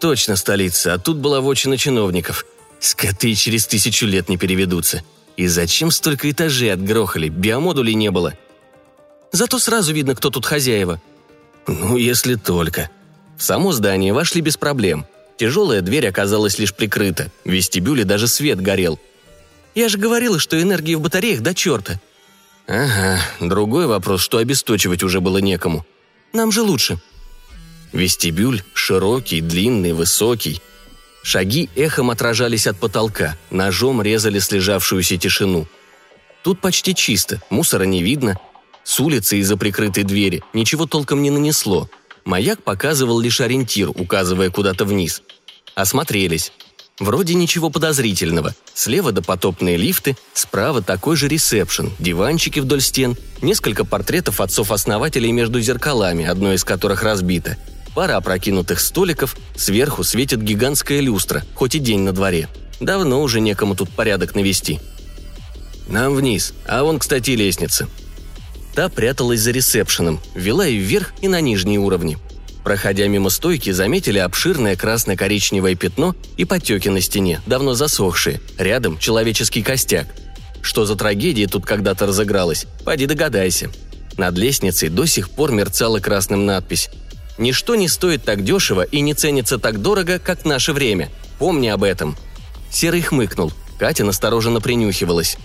Точно столица, а тут была вотчина чиновников. Скоты через тысячу лет не переведутся. И зачем столько этажей отгрохали, биомодулей не было – Зато сразу видно, кто тут хозяева». «Ну, если только». В само здание вошли без проблем. Тяжелая дверь оказалась лишь прикрыта. В вестибюле даже свет горел. «Я же говорила, что энергии в батареях до черта». «Ага, другой вопрос, что обесточивать уже было некому. Нам же лучше». Вестибюль широкий, длинный, высокий. Шаги эхом отражались от потолка, ножом резали слежавшуюся тишину. Тут почти чисто, мусора не видно, с улицы из-за прикрытой двери ничего толком не нанесло. Маяк показывал лишь ориентир, указывая куда-то вниз. Осмотрелись. Вроде ничего подозрительного. Слева допотопные лифты, справа такой же ресепшн, диванчики вдоль стен, несколько портретов отцов-основателей между зеркалами, одно из которых разбито. Пара опрокинутых столиков, сверху светит гигантская люстра, хоть и день на дворе. Давно уже некому тут порядок навести. «Нам вниз, а вон, кстати, лестница», Та пряталась за ресепшеном, вела и вверх, и на нижние уровни. Проходя мимо стойки, заметили обширное красно-коричневое пятно и потеки на стене, давно засохшие. Рядом человеческий костяк. Что за трагедия тут когда-то разыгралась? Пойди догадайся. Над лестницей до сих пор мерцала красным надпись. «Ничто не стоит так дешево и не ценится так дорого, как наше время. Помни об этом». Серый хмыкнул. Катя настороженно принюхивалась.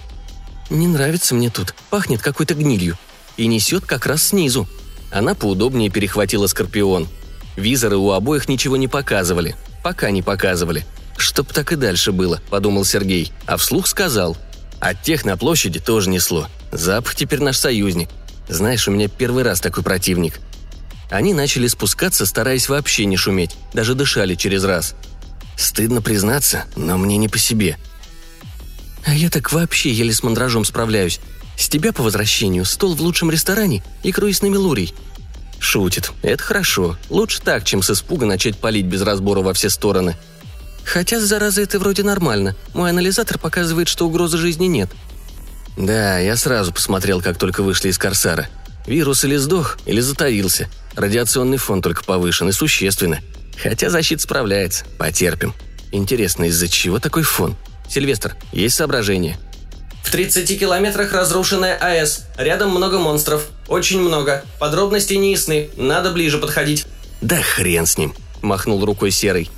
«Не нравится мне тут. Пахнет какой-то гнилью и несет как раз снизу. Она поудобнее перехватила скорпион. Визоры у обоих ничего не показывали. Пока не показывали. Чтоб так и дальше было, подумал Сергей, а вслух сказал. От тех на площади тоже несло. Запах теперь наш союзник. Знаешь, у меня первый раз такой противник. Они начали спускаться, стараясь вообще не шуметь, даже дышали через раз. Стыдно признаться, но мне не по себе. А я так вообще еле с мандражом справляюсь. С тебя по возвращению стол в лучшем ресторане и круизными лурий. Шутит. Это хорошо. Лучше так, чем с испуга начать палить без разбора во все стороны. Хотя, зараза, это вроде нормально. Мой анализатор показывает, что угрозы жизни нет. Да, я сразу посмотрел, как только вышли из Корсара. Вирус или сдох, или затаился. Радиационный фон только повышен и существенно. Хотя защита справляется. Потерпим. Интересно, из-за чего такой фон? Сильвестр, есть соображения?
В 30 километрах разрушенная АЭС. Рядом много монстров. Очень много. Подробности не ясны. Надо ближе подходить.
Да хрен с ним, махнул рукой Серый.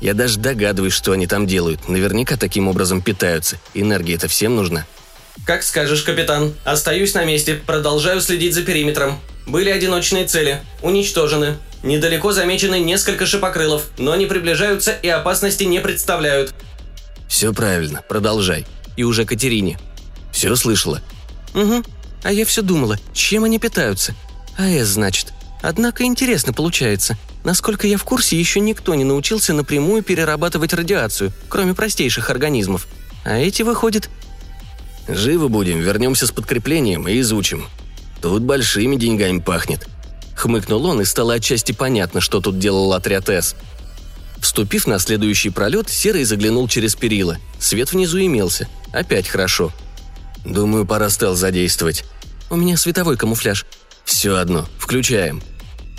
Я даже догадываюсь, что они там делают. Наверняка таким образом питаются. Энергия это всем нужна.
Как скажешь, капитан. Остаюсь на месте. Продолжаю следить за периметром. Были одиночные цели. Уничтожены. Недалеко замечены несколько шипокрылов, но не приближаются и опасности не представляют.
Все правильно. Продолжай и уже Катерине. «Все слышала?» «Угу. А я все думала, чем они питаются. АЭС, значит. Однако интересно получается. Насколько я в курсе, еще никто не научился напрямую перерабатывать радиацию, кроме простейших организмов. А эти, выходят... «Живы будем, вернемся с подкреплением и изучим. Тут большими деньгами пахнет». Хмыкнул он, и стало отчасти понятно, что тут делал отряд «С». Вступив на следующий пролет, Серый заглянул через перила. Свет внизу имелся. Опять хорошо. «Думаю, пора стел задействовать. У меня световой камуфляж». «Все одно. Включаем».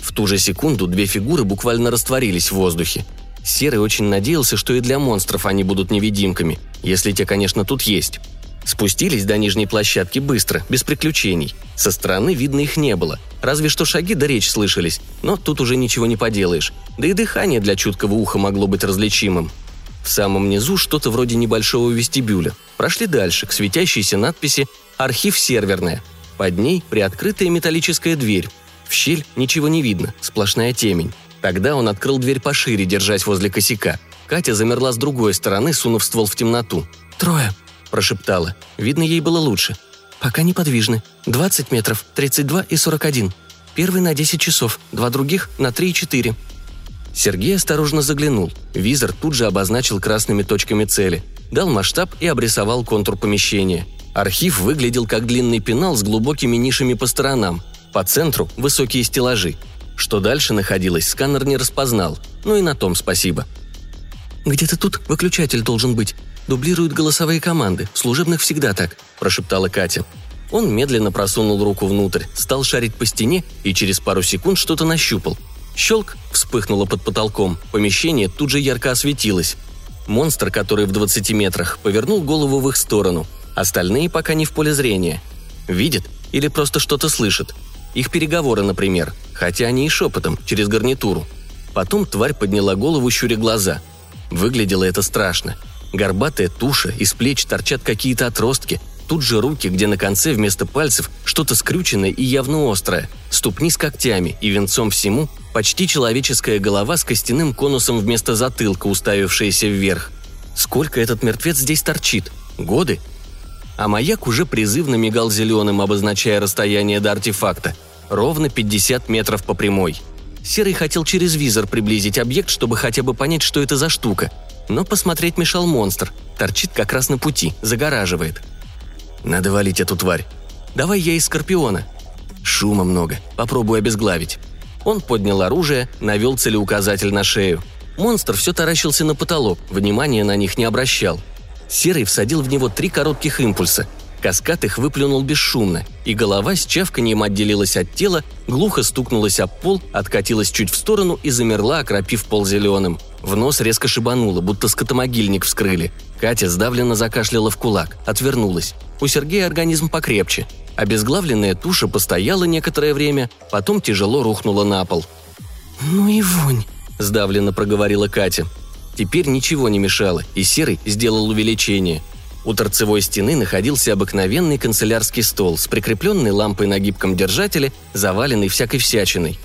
В ту же секунду две фигуры буквально растворились в воздухе. Серый очень надеялся, что и для монстров они будут невидимками, если те, конечно, тут есть. Спустились до нижней площадки быстро, без приключений. Со стороны видно их не было. Разве что шаги да речь слышались, но тут уже ничего не поделаешь. Да и дыхание для чуткого уха могло быть различимым. В самом низу что-то вроде небольшого вестибюля. Прошли дальше, к светящейся надписи «Архив серверная». Под ней приоткрытая металлическая дверь. В щель ничего не видно, сплошная темень. Тогда он открыл дверь пошире, держась возле косяка. Катя замерла с другой стороны, сунув ствол в темноту. «Трое», – прошептала. Видно, ей было лучше. «Пока неподвижны. 20 метров, 32 и 41. Первый на 10 часов, два других на 3 и 4. Сергей осторожно заглянул. Визор тут же обозначил красными точками цели. дал масштаб и обрисовал контур помещения. Архив выглядел как длинный пенал с глубокими нишами по сторонам. По центру – высокие стеллажи. Что дальше находилось, сканер не распознал. Ну и на том спасибо. «Где-то тут выключатель должен быть. Дублируют голосовые команды. В служебных всегда так», – прошептала Катя. Он медленно просунул руку внутрь, стал шарить по стене и через пару секунд что-то нащупал. Щелк вспыхнуло под потолком, помещение тут же ярко осветилось. Монстр, который в 20 метрах, повернул голову в их сторону. Остальные пока не в поле зрения. Видят или просто что-то слышат. Их переговоры, например, хотя они и шепотом, через гарнитуру. Потом тварь подняла голову, щуря глаза. Выглядело это страшно. Горбатая туша, из плеч торчат какие-то отростки, тут же руки, где на конце вместо пальцев что-то скрюченное и явно острое, ступни с когтями и венцом всему почти человеческая голова с костяным конусом вместо затылка, уставившаяся вверх. Сколько этот мертвец здесь торчит? Годы? А маяк уже призывно мигал зеленым, обозначая расстояние до артефакта. Ровно 50 метров по прямой. Серый хотел через визор приблизить объект, чтобы хотя бы понять, что это за штука. Но посмотреть мешал монстр. Торчит как раз на пути, загораживает. Надо валить эту тварь. Давай я из Скорпиона. Шума много. Попробую обезглавить. Он поднял оружие, навел целеуказатель на шею. Монстр все таращился на потолок, внимания на них не обращал. Серый всадил в него три коротких импульса. Каскад их выплюнул бесшумно, и голова с чавканием отделилась от тела, глухо стукнулась об пол, откатилась чуть в сторону и замерла, окропив пол зеленым. В нос резко шибануло, будто скотомогильник вскрыли. Катя сдавленно закашляла в кулак, отвернулась. У Сергея организм покрепче. Обезглавленная туша постояла некоторое время, потом тяжело рухнула на пол. «Ну и вонь», – сдавленно проговорила Катя. Теперь ничего не мешало, и Серый сделал увеличение. У торцевой стены находился обыкновенный канцелярский стол с прикрепленной лампой на гибком держателе, заваленный всякой всячиной.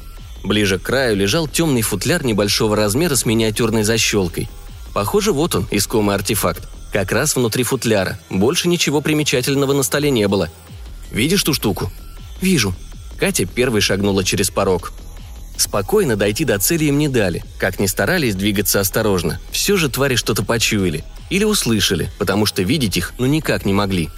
Ближе к краю лежал темный футляр небольшого размера с миниатюрной защелкой. Похоже, вот он, искомый артефакт. Как раз внутри футляра. Больше ничего примечательного на столе не было. «Видишь ту штуку?» «Вижу». Катя первой шагнула через порог. Спокойно дойти до цели им не дали. Как ни старались двигаться осторожно, все же твари что-то почуяли. Или услышали, потому что видеть их ну никак не могли.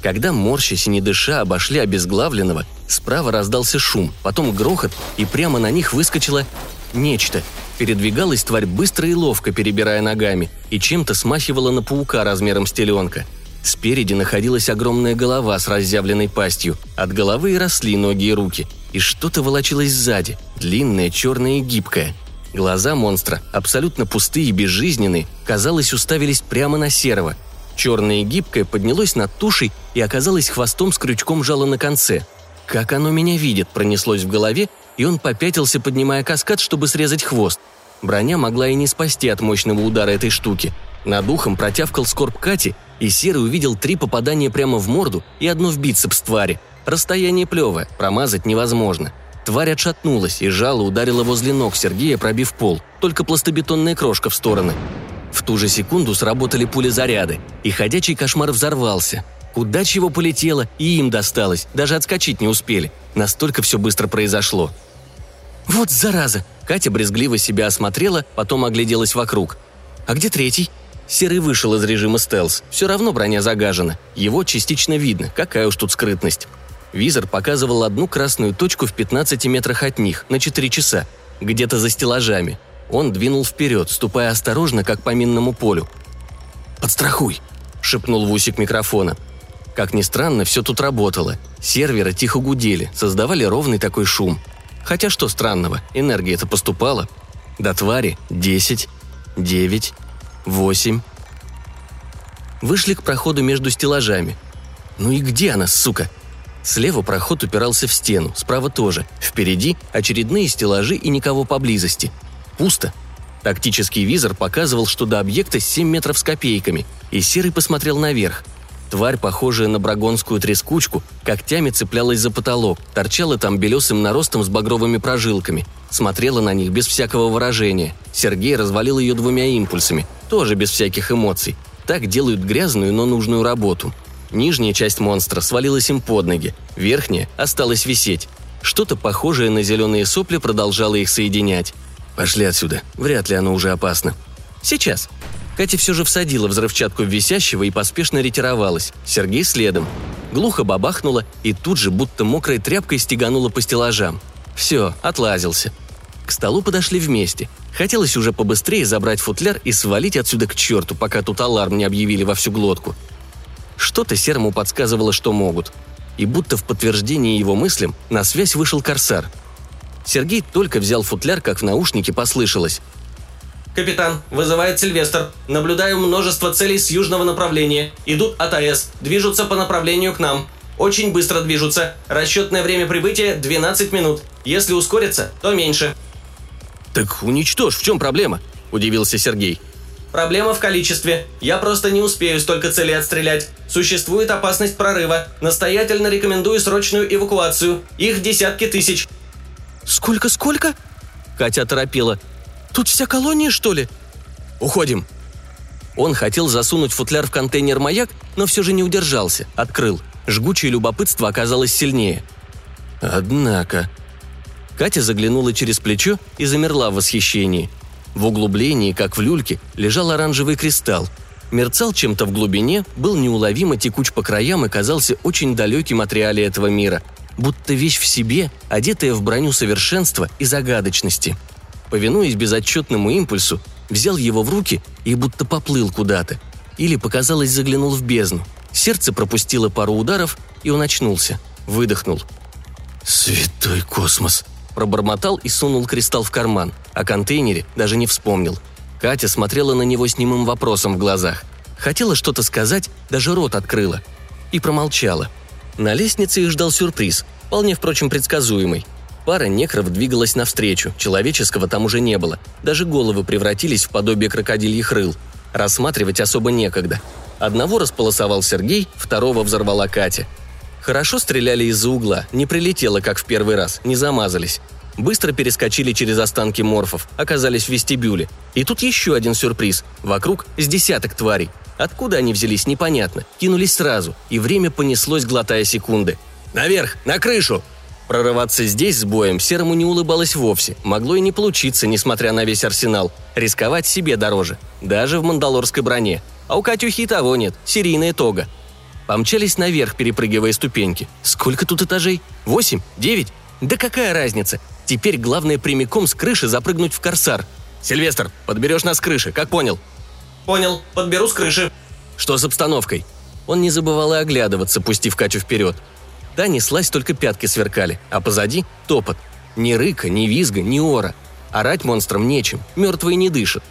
Когда морщась и не дыша обошли обезглавленного, справа раздался шум, потом грохот, и прямо на них выскочило нечто. Передвигалась тварь быстро и ловко, перебирая ногами, и чем-то смахивала на паука размером с теленка. Спереди находилась огромная голова с разъявленной пастью. От головы и росли ноги и руки. И что-то волочилось сзади, длинное, черное и гибкое. Глаза монстра, абсолютно пустые и безжизненные, казалось, уставились прямо на серого. Черное и гибкое поднялось над тушей и оказалось хвостом с крючком жала на конце. «Как оно меня видит?» пронеслось в голове, и он попятился, поднимая каскад, чтобы срезать хвост. Броня могла и не спасти от мощного удара этой штуки. Над ухом протявкал скорб Кати, и Серый увидел три попадания прямо в морду и одно в бицепс твари. Расстояние плевое, промазать невозможно. Тварь отшатнулась, и жало ударило возле ног Сергея, пробив пол, только пластобетонная крошка в стороны. В ту же секунду сработали пули-заряды, и ходячий кошмар взорвался. Куда чего полетело, и им досталось, даже отскочить не успели. Настолько все быстро произошло. «Вот зараза!» Катя брезгливо себя осмотрела, потом огляделась вокруг. «А где третий?» Серый вышел из режима стелс. Все равно броня загажена. Его частично видно, какая уж тут скрытность. Визор показывал одну красную точку в 15 метрах от них, на 4 часа, где-то за стеллажами. Он двинул вперед, ступая осторожно, как по минному полю. «Подстрахуй!» – шепнул в усик микрофона. Как ни странно, все тут работало. Серверы тихо гудели, создавали ровный такой шум. Хотя что странного, энергия-то поступала. До твари – 10, 9, восемь. Вышли к проходу между стеллажами. Ну и где она, сука? Слева проход упирался в стену, справа тоже. Впереди очередные стеллажи и никого поблизости. Пусто. Тактический визор показывал, что до объекта 7 метров с копейками, и Серый посмотрел наверх. Тварь, похожая на брагонскую трескучку, когтями цеплялась за потолок, торчала там белесым наростом с багровыми прожилками, смотрела на них без всякого выражения. Сергей развалил ее двумя импульсами, тоже без всяких эмоций. Так делают грязную, но нужную работу. Нижняя часть монстра свалилась им под ноги, верхняя осталась висеть. Что-то похожее на зеленые сопли продолжало их соединять. «Пошли отсюда. Вряд ли оно уже опасно». «Сейчас». Катя все же всадила взрывчатку в висящего и поспешно ретировалась. Сергей следом. Глухо бабахнула и тут же, будто мокрой тряпкой, стеганула по стеллажам. Все, отлазился. К столу подошли вместе. Хотелось уже побыстрее забрать футляр и свалить отсюда к черту, пока тут аларм не объявили во всю глотку. Что-то Серому подсказывало, что могут. И будто в подтверждение его мыслям на связь вышел корсар. Сергей только взял футляр, как в наушнике послышалось.
«Капитан, вызывает Сильвестр. Наблюдаю множество целей с южного направления. Идут от АЭС. Движутся по направлению к нам. Очень быстро движутся. Расчетное время прибытия – 12 минут. Если ускориться, то меньше».
«Так уничтожь, в чем проблема?» – удивился Сергей.
Проблема в количестве. Я просто не успею столько целей отстрелять. Существует опасность прорыва. Настоятельно рекомендую срочную эвакуацию. Их десятки тысяч.
«Сколько-сколько?» Катя торопила. Тут вся колония, что ли?» «Уходим». Он хотел засунуть футляр в контейнер «Маяк», но все же не удержался, открыл. Жгучее любопытство оказалось сильнее. Однако... Катя заглянула через плечо и замерла в восхищении. В углублении, как в люльке, лежал оранжевый кристалл. Мерцал чем-то в глубине, был неуловимо текуч по краям и казался очень далеким от реалии этого мира. Будто вещь в себе, одетая в броню совершенства и загадочности – повинуясь безотчетному импульсу, взял его в руки и будто поплыл куда-то. Или, показалось, заглянул в бездну. Сердце пропустило пару ударов, и он очнулся. Выдохнул. «Святой космос!» Пробормотал и сунул кристалл в карман. О контейнере даже не вспомнил. Катя смотрела на него с немым вопросом в глазах. Хотела что-то сказать, даже рот открыла. И промолчала. На лестнице их ждал сюрприз, вполне, впрочем, предсказуемый – Пара некров двигалась навстречу, человеческого там уже не было. Даже головы превратились в подобие крокодильих рыл. Рассматривать особо некогда. Одного располосовал Сергей, второго взорвала Катя. Хорошо стреляли из-за угла, не прилетело, как в первый раз, не замазались. Быстро перескочили через останки морфов, оказались в вестибюле. И тут еще один сюрприз. Вокруг с десяток тварей. Откуда они взялись, непонятно. Кинулись сразу, и время понеслось, глотая секунды. «Наверх! На крышу!» Прорываться здесь с боем Серому не улыбалось вовсе. Могло и не получиться, несмотря на весь арсенал. Рисковать себе дороже. Даже в мандалорской броне. А у Катюхи того нет. Серийная тога. Помчались наверх, перепрыгивая ступеньки. Сколько тут этажей? Восемь? Девять? Да какая разница? Теперь главное прямиком с крыши запрыгнуть в корсар. «Сильвестр, подберешь нас с крыши, как понял?»
«Понял, подберу с крыши».
«Что с обстановкой?» Он не забывал и оглядываться, пустив Катю вперед. Та неслась, только пятки сверкали, а позади – топот. Ни рыка, ни визга, ни ора. Орать монстрам нечем, мертвые не дышат.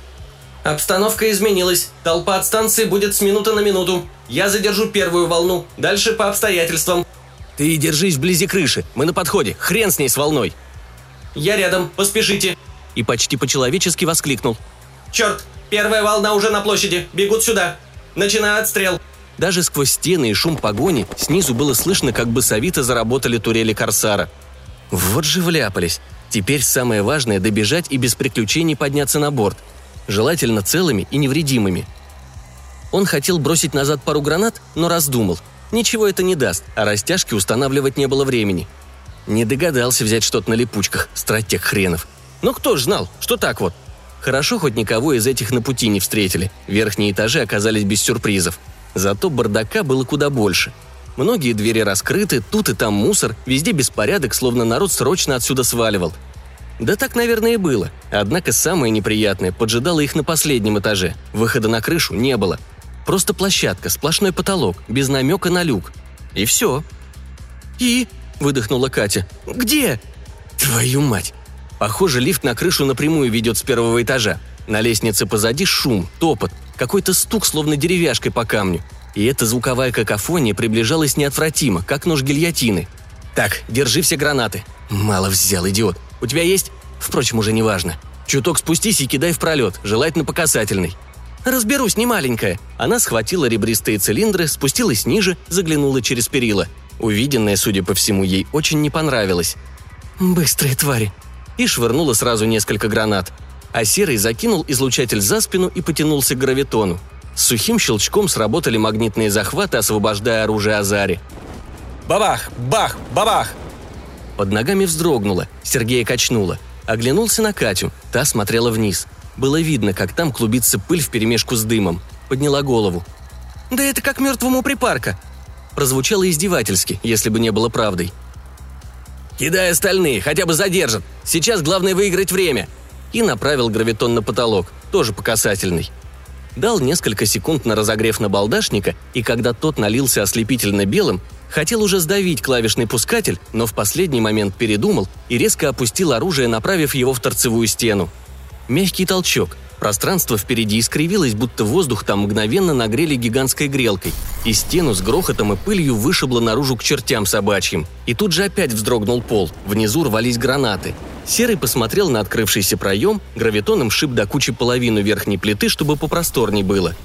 «Обстановка изменилась. Толпа от станции будет с минуты на минуту. Я задержу первую волну. Дальше по обстоятельствам».
«Ты держись вблизи крыши. Мы на подходе. Хрен с ней с волной».
«Я рядом. Поспешите».
И почти по-человечески воскликнул.
«Черт! Первая волна уже на площади. Бегут сюда. Начинаю отстрел».
Даже сквозь стены и шум погони снизу было слышно, как бы совито заработали турели Корсара. Вот же вляпались. Теперь самое важное – добежать и без приключений подняться на борт. Желательно целыми и невредимыми. Он хотел бросить назад пару гранат, но раздумал. Ничего это не даст, а растяжки устанавливать не было времени. Не догадался взять что-то на липучках, стратег хренов. Но кто ж знал, что так вот. Хорошо, хоть никого из этих на пути не встретили. Верхние этажи оказались без сюрпризов – Зато бардака было куда больше. Многие двери раскрыты, тут и там мусор, везде беспорядок, словно народ срочно отсюда сваливал. Да так, наверное, и было. Однако самое неприятное поджидало их на последнем этаже. Выхода на крышу не было. Просто площадка, сплошной потолок, без намека на люк. И все. «И?» – выдохнула Катя. «Где?» «Твою мать!» Похоже, лифт на крышу напрямую ведет с первого этажа. На лестнице позади шум, топот, какой-то стук, словно деревяшкой по камню. И эта звуковая какофония приближалась неотвратимо, как нож гильотины. «Так, держи все гранаты». «Мало взял, идиот. У тебя есть?» «Впрочем, уже не важно. Чуток спустись и кидай в пролет, желательно по касательной». «Разберусь, не маленькая». Она схватила ребристые цилиндры, спустилась ниже, заглянула через перила. Увиденное, судя по всему, ей очень не понравилось. «Быстрые твари!» И швырнула сразу несколько гранат – а Серый закинул излучатель за спину и потянулся к гравитону. С сухим щелчком сработали магнитные захваты, освобождая оружие Азари. «Бабах! Бах! Бабах!» Под ногами вздрогнуло, Сергея качнуло. Оглянулся на Катю, та смотрела вниз. Было видно, как там клубится пыль вперемешку с дымом. Подняла голову. «Да это как мертвому припарка!» Прозвучало издевательски, если бы не было правдой. «Кидай остальные, хотя бы задержат. Сейчас главное выиграть время!» И направил гравитон на потолок, тоже по касательной. Дал несколько секунд на разогрев набалдашника, и когда тот налился ослепительно белым, хотел уже сдавить клавишный пускатель, но в последний момент передумал и резко опустил оружие, направив его в торцевую стену. Мягкий толчок. Пространство впереди искривилось, будто воздух там мгновенно нагрели гигантской грелкой, и стену с грохотом и пылью вышибло наружу к чертям собачьим. И тут же опять вздрогнул пол, внизу рвались гранаты. Серый посмотрел на открывшийся проем, гравитоном шиб до кучи половину верхней плиты, чтобы попросторней было.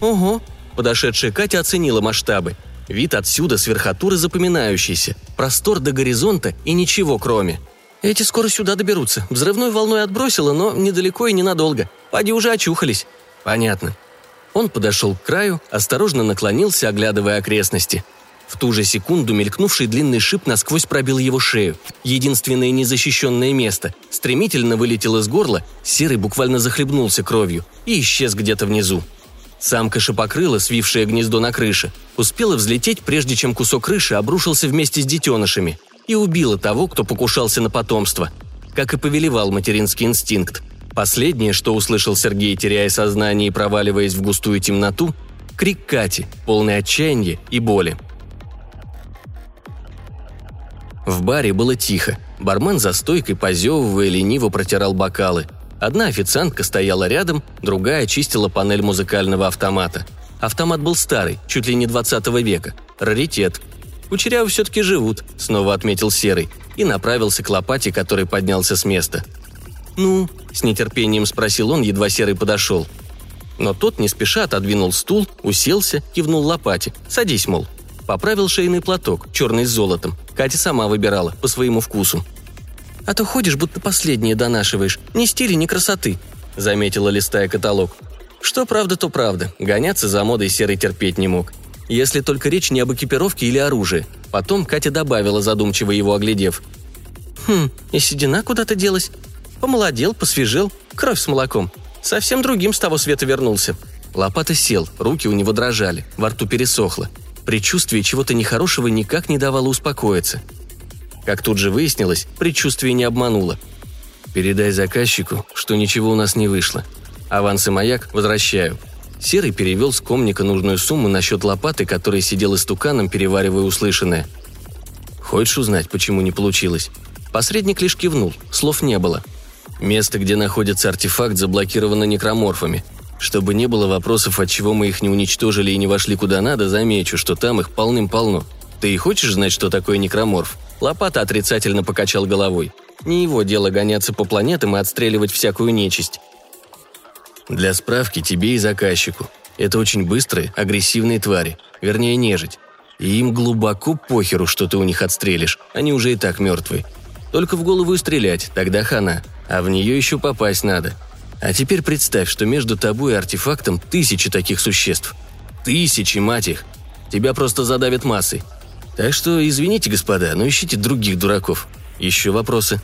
«Ого!» – подошедшая Катя оценила масштабы. Вид отсюда с верхотуры запоминающийся, простор до горизонта и ничего кроме – эти скоро сюда доберутся. Взрывной волной отбросило, но недалеко и ненадолго. Пади уже очухались». «Понятно». Он подошел к краю, осторожно наклонился, оглядывая окрестности. В ту же секунду мелькнувший длинный шип насквозь пробил его шею. Единственное незащищенное место. Стремительно вылетел из горла, серый буквально захлебнулся кровью и исчез где-то внизу. Самка шипокрыла, свившая гнездо на крыше, успела взлететь, прежде чем кусок крыши обрушился вместе с детенышами и убила того, кто покушался на потомство, как и повелевал материнский инстинкт. Последнее, что услышал Сергей, теряя сознание и проваливаясь в густую темноту, крик Кати, полный отчаяния и боли. В баре было тихо. Бармен за стойкой, позевывая, лениво протирал бокалы. Одна официантка стояла рядом, другая чистила панель музыкального автомата. Автомат был старый, чуть ли не 20 века. Раритет, «Кучерявы все-таки живут», — снова отметил Серый, и направился к лопате, который поднялся с места. «Ну?» – с нетерпением спросил он, едва Серый подошел. Но тот не спеша отодвинул стул, уселся, кивнул лопате. «Садись, мол». Поправил шейный платок, черный с золотом. Катя сама выбирала, по своему вкусу. «А то ходишь, будто последнее донашиваешь. Ни стиля, ни красоты», – заметила, листая каталог. Что правда, то правда. Гоняться за модой Серый терпеть не мог если только речь не об экипировке или оружии. Потом Катя добавила, задумчиво его оглядев. «Хм, и седина куда-то делась. Помолодел, посвежел, кровь с молоком. Совсем другим с того света вернулся». Лопата сел, руки у него дрожали, во рту пересохло. Предчувствие чего-то нехорошего никак не давало успокоиться. Как тут же выяснилось, предчувствие не обмануло. «Передай заказчику, что ничего у нас не вышло. Аванс и маяк возвращаю. Серый перевел с комника нужную сумму на счет лопаты, который сидел истуканом, переваривая услышанное. «Хочешь узнать, почему не получилось?» Посредник лишь кивнул, слов не было. Место, где находится артефакт, заблокировано некроморфами. Чтобы не было вопросов, от чего мы их не уничтожили и не вошли куда надо, замечу, что там их полным-полно. Ты и хочешь знать, что такое некроморф? Лопата отрицательно покачал головой. Не его дело гоняться по планетам и отстреливать всякую нечисть. Для справки тебе и заказчику. Это очень быстрые, агрессивные твари, вернее нежить. И им глубоко похеру, что ты у них отстрелишь, они уже и так мертвые. Только в голову и стрелять, тогда хана, а в нее еще попасть надо. А теперь представь, что между тобой и артефактом тысячи таких существ. Тысячи, мать их. Тебя просто задавят массой. Так что извините, господа, но ищите других дураков. Еще вопросы?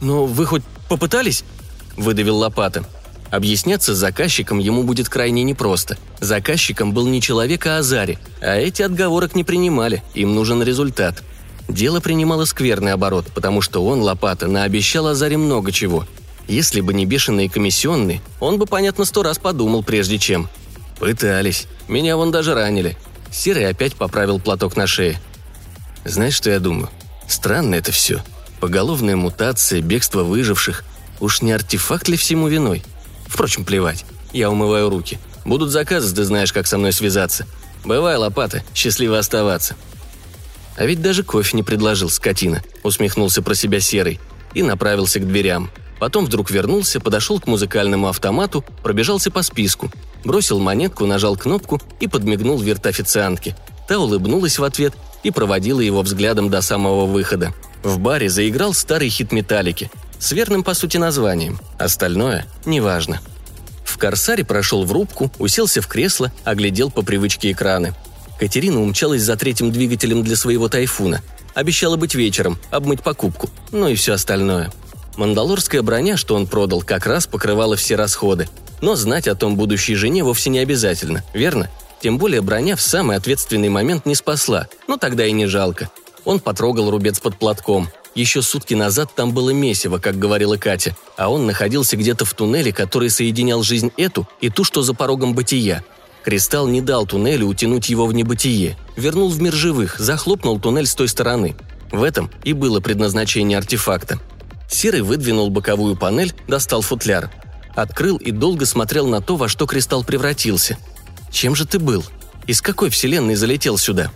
«Но вы хоть попытались?» – выдавил лопата. Объясняться с заказчиком ему будет крайне непросто. Заказчиком был не человек, а Азари, а эти отговорок не принимали, им нужен результат. Дело принимало скверный оборот, потому что он, Лопата, наобещал Азаре много чего. Если бы не бешеные комиссионные, он бы, понятно, сто раз подумал, прежде чем. Пытались. Меня вон даже ранили. Серый опять поправил платок на шее. Знаешь, что я думаю? Странно это все. Поголовная мутация, бегство выживших. Уж не артефакт ли всему виной? Впрочем, плевать. Я умываю руки. Будут заказы, ты знаешь, как со мной связаться. Бывай, лопата, счастливо оставаться. А ведь даже кофе не предложил, скотина, усмехнулся про себя Серый и направился к дверям. Потом вдруг вернулся, подошел к музыкальному автомату, пробежался по списку, бросил монетку, нажал кнопку и подмигнул вирт-официантке. Та улыбнулась в ответ и проводила его взглядом до самого выхода. В баре заиграл старый хит «Металлики», с верным, по сути, названием. Остальное – неважно. В «Корсаре» прошел в рубку, уселся в кресло, оглядел по привычке экраны. Катерина умчалась за третьим двигателем для своего «Тайфуна». Обещала быть вечером, обмыть покупку, ну и все остальное. Мандалорская броня, что он продал, как раз покрывала все расходы. Но знать о том будущей жене вовсе не обязательно, верно? Тем более броня в самый ответственный момент не спасла, но тогда и не жалко. Он потрогал рубец под платком. Еще сутки назад там было месиво, как говорила Катя, а он находился где-то в туннеле, который соединял жизнь эту и ту, что за порогом бытия. Кристалл не дал туннелю утянуть его в небытие, вернул в мир живых, захлопнул туннель с той стороны. В этом и было предназначение артефакта. Серый выдвинул боковую панель, достал футляр. Открыл и долго смотрел на то, во что кристалл превратился. Чем же ты был? Из какой вселенной залетел сюда?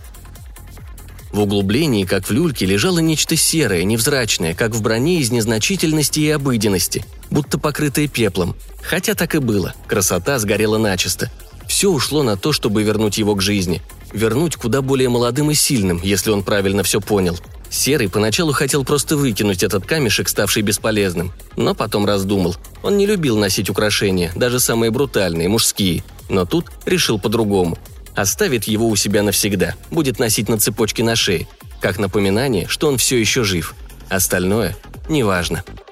В углублении, как в люльке, лежало нечто серое, невзрачное, как в броне из незначительности и обыденности, будто покрытое пеплом. Хотя так и было, красота сгорела начисто. Все ушло на то, чтобы вернуть его к жизни. Вернуть куда более молодым и сильным, если он правильно все понял – Серый поначалу хотел просто выкинуть этот камешек, ставший бесполезным, но потом раздумал. Он не любил носить украшения, даже самые брутальные, мужские, но тут решил по-другому. Оставит его у себя навсегда, будет носить на цепочке на шее, как напоминание, что он все еще жив. Остальное неважно. важно.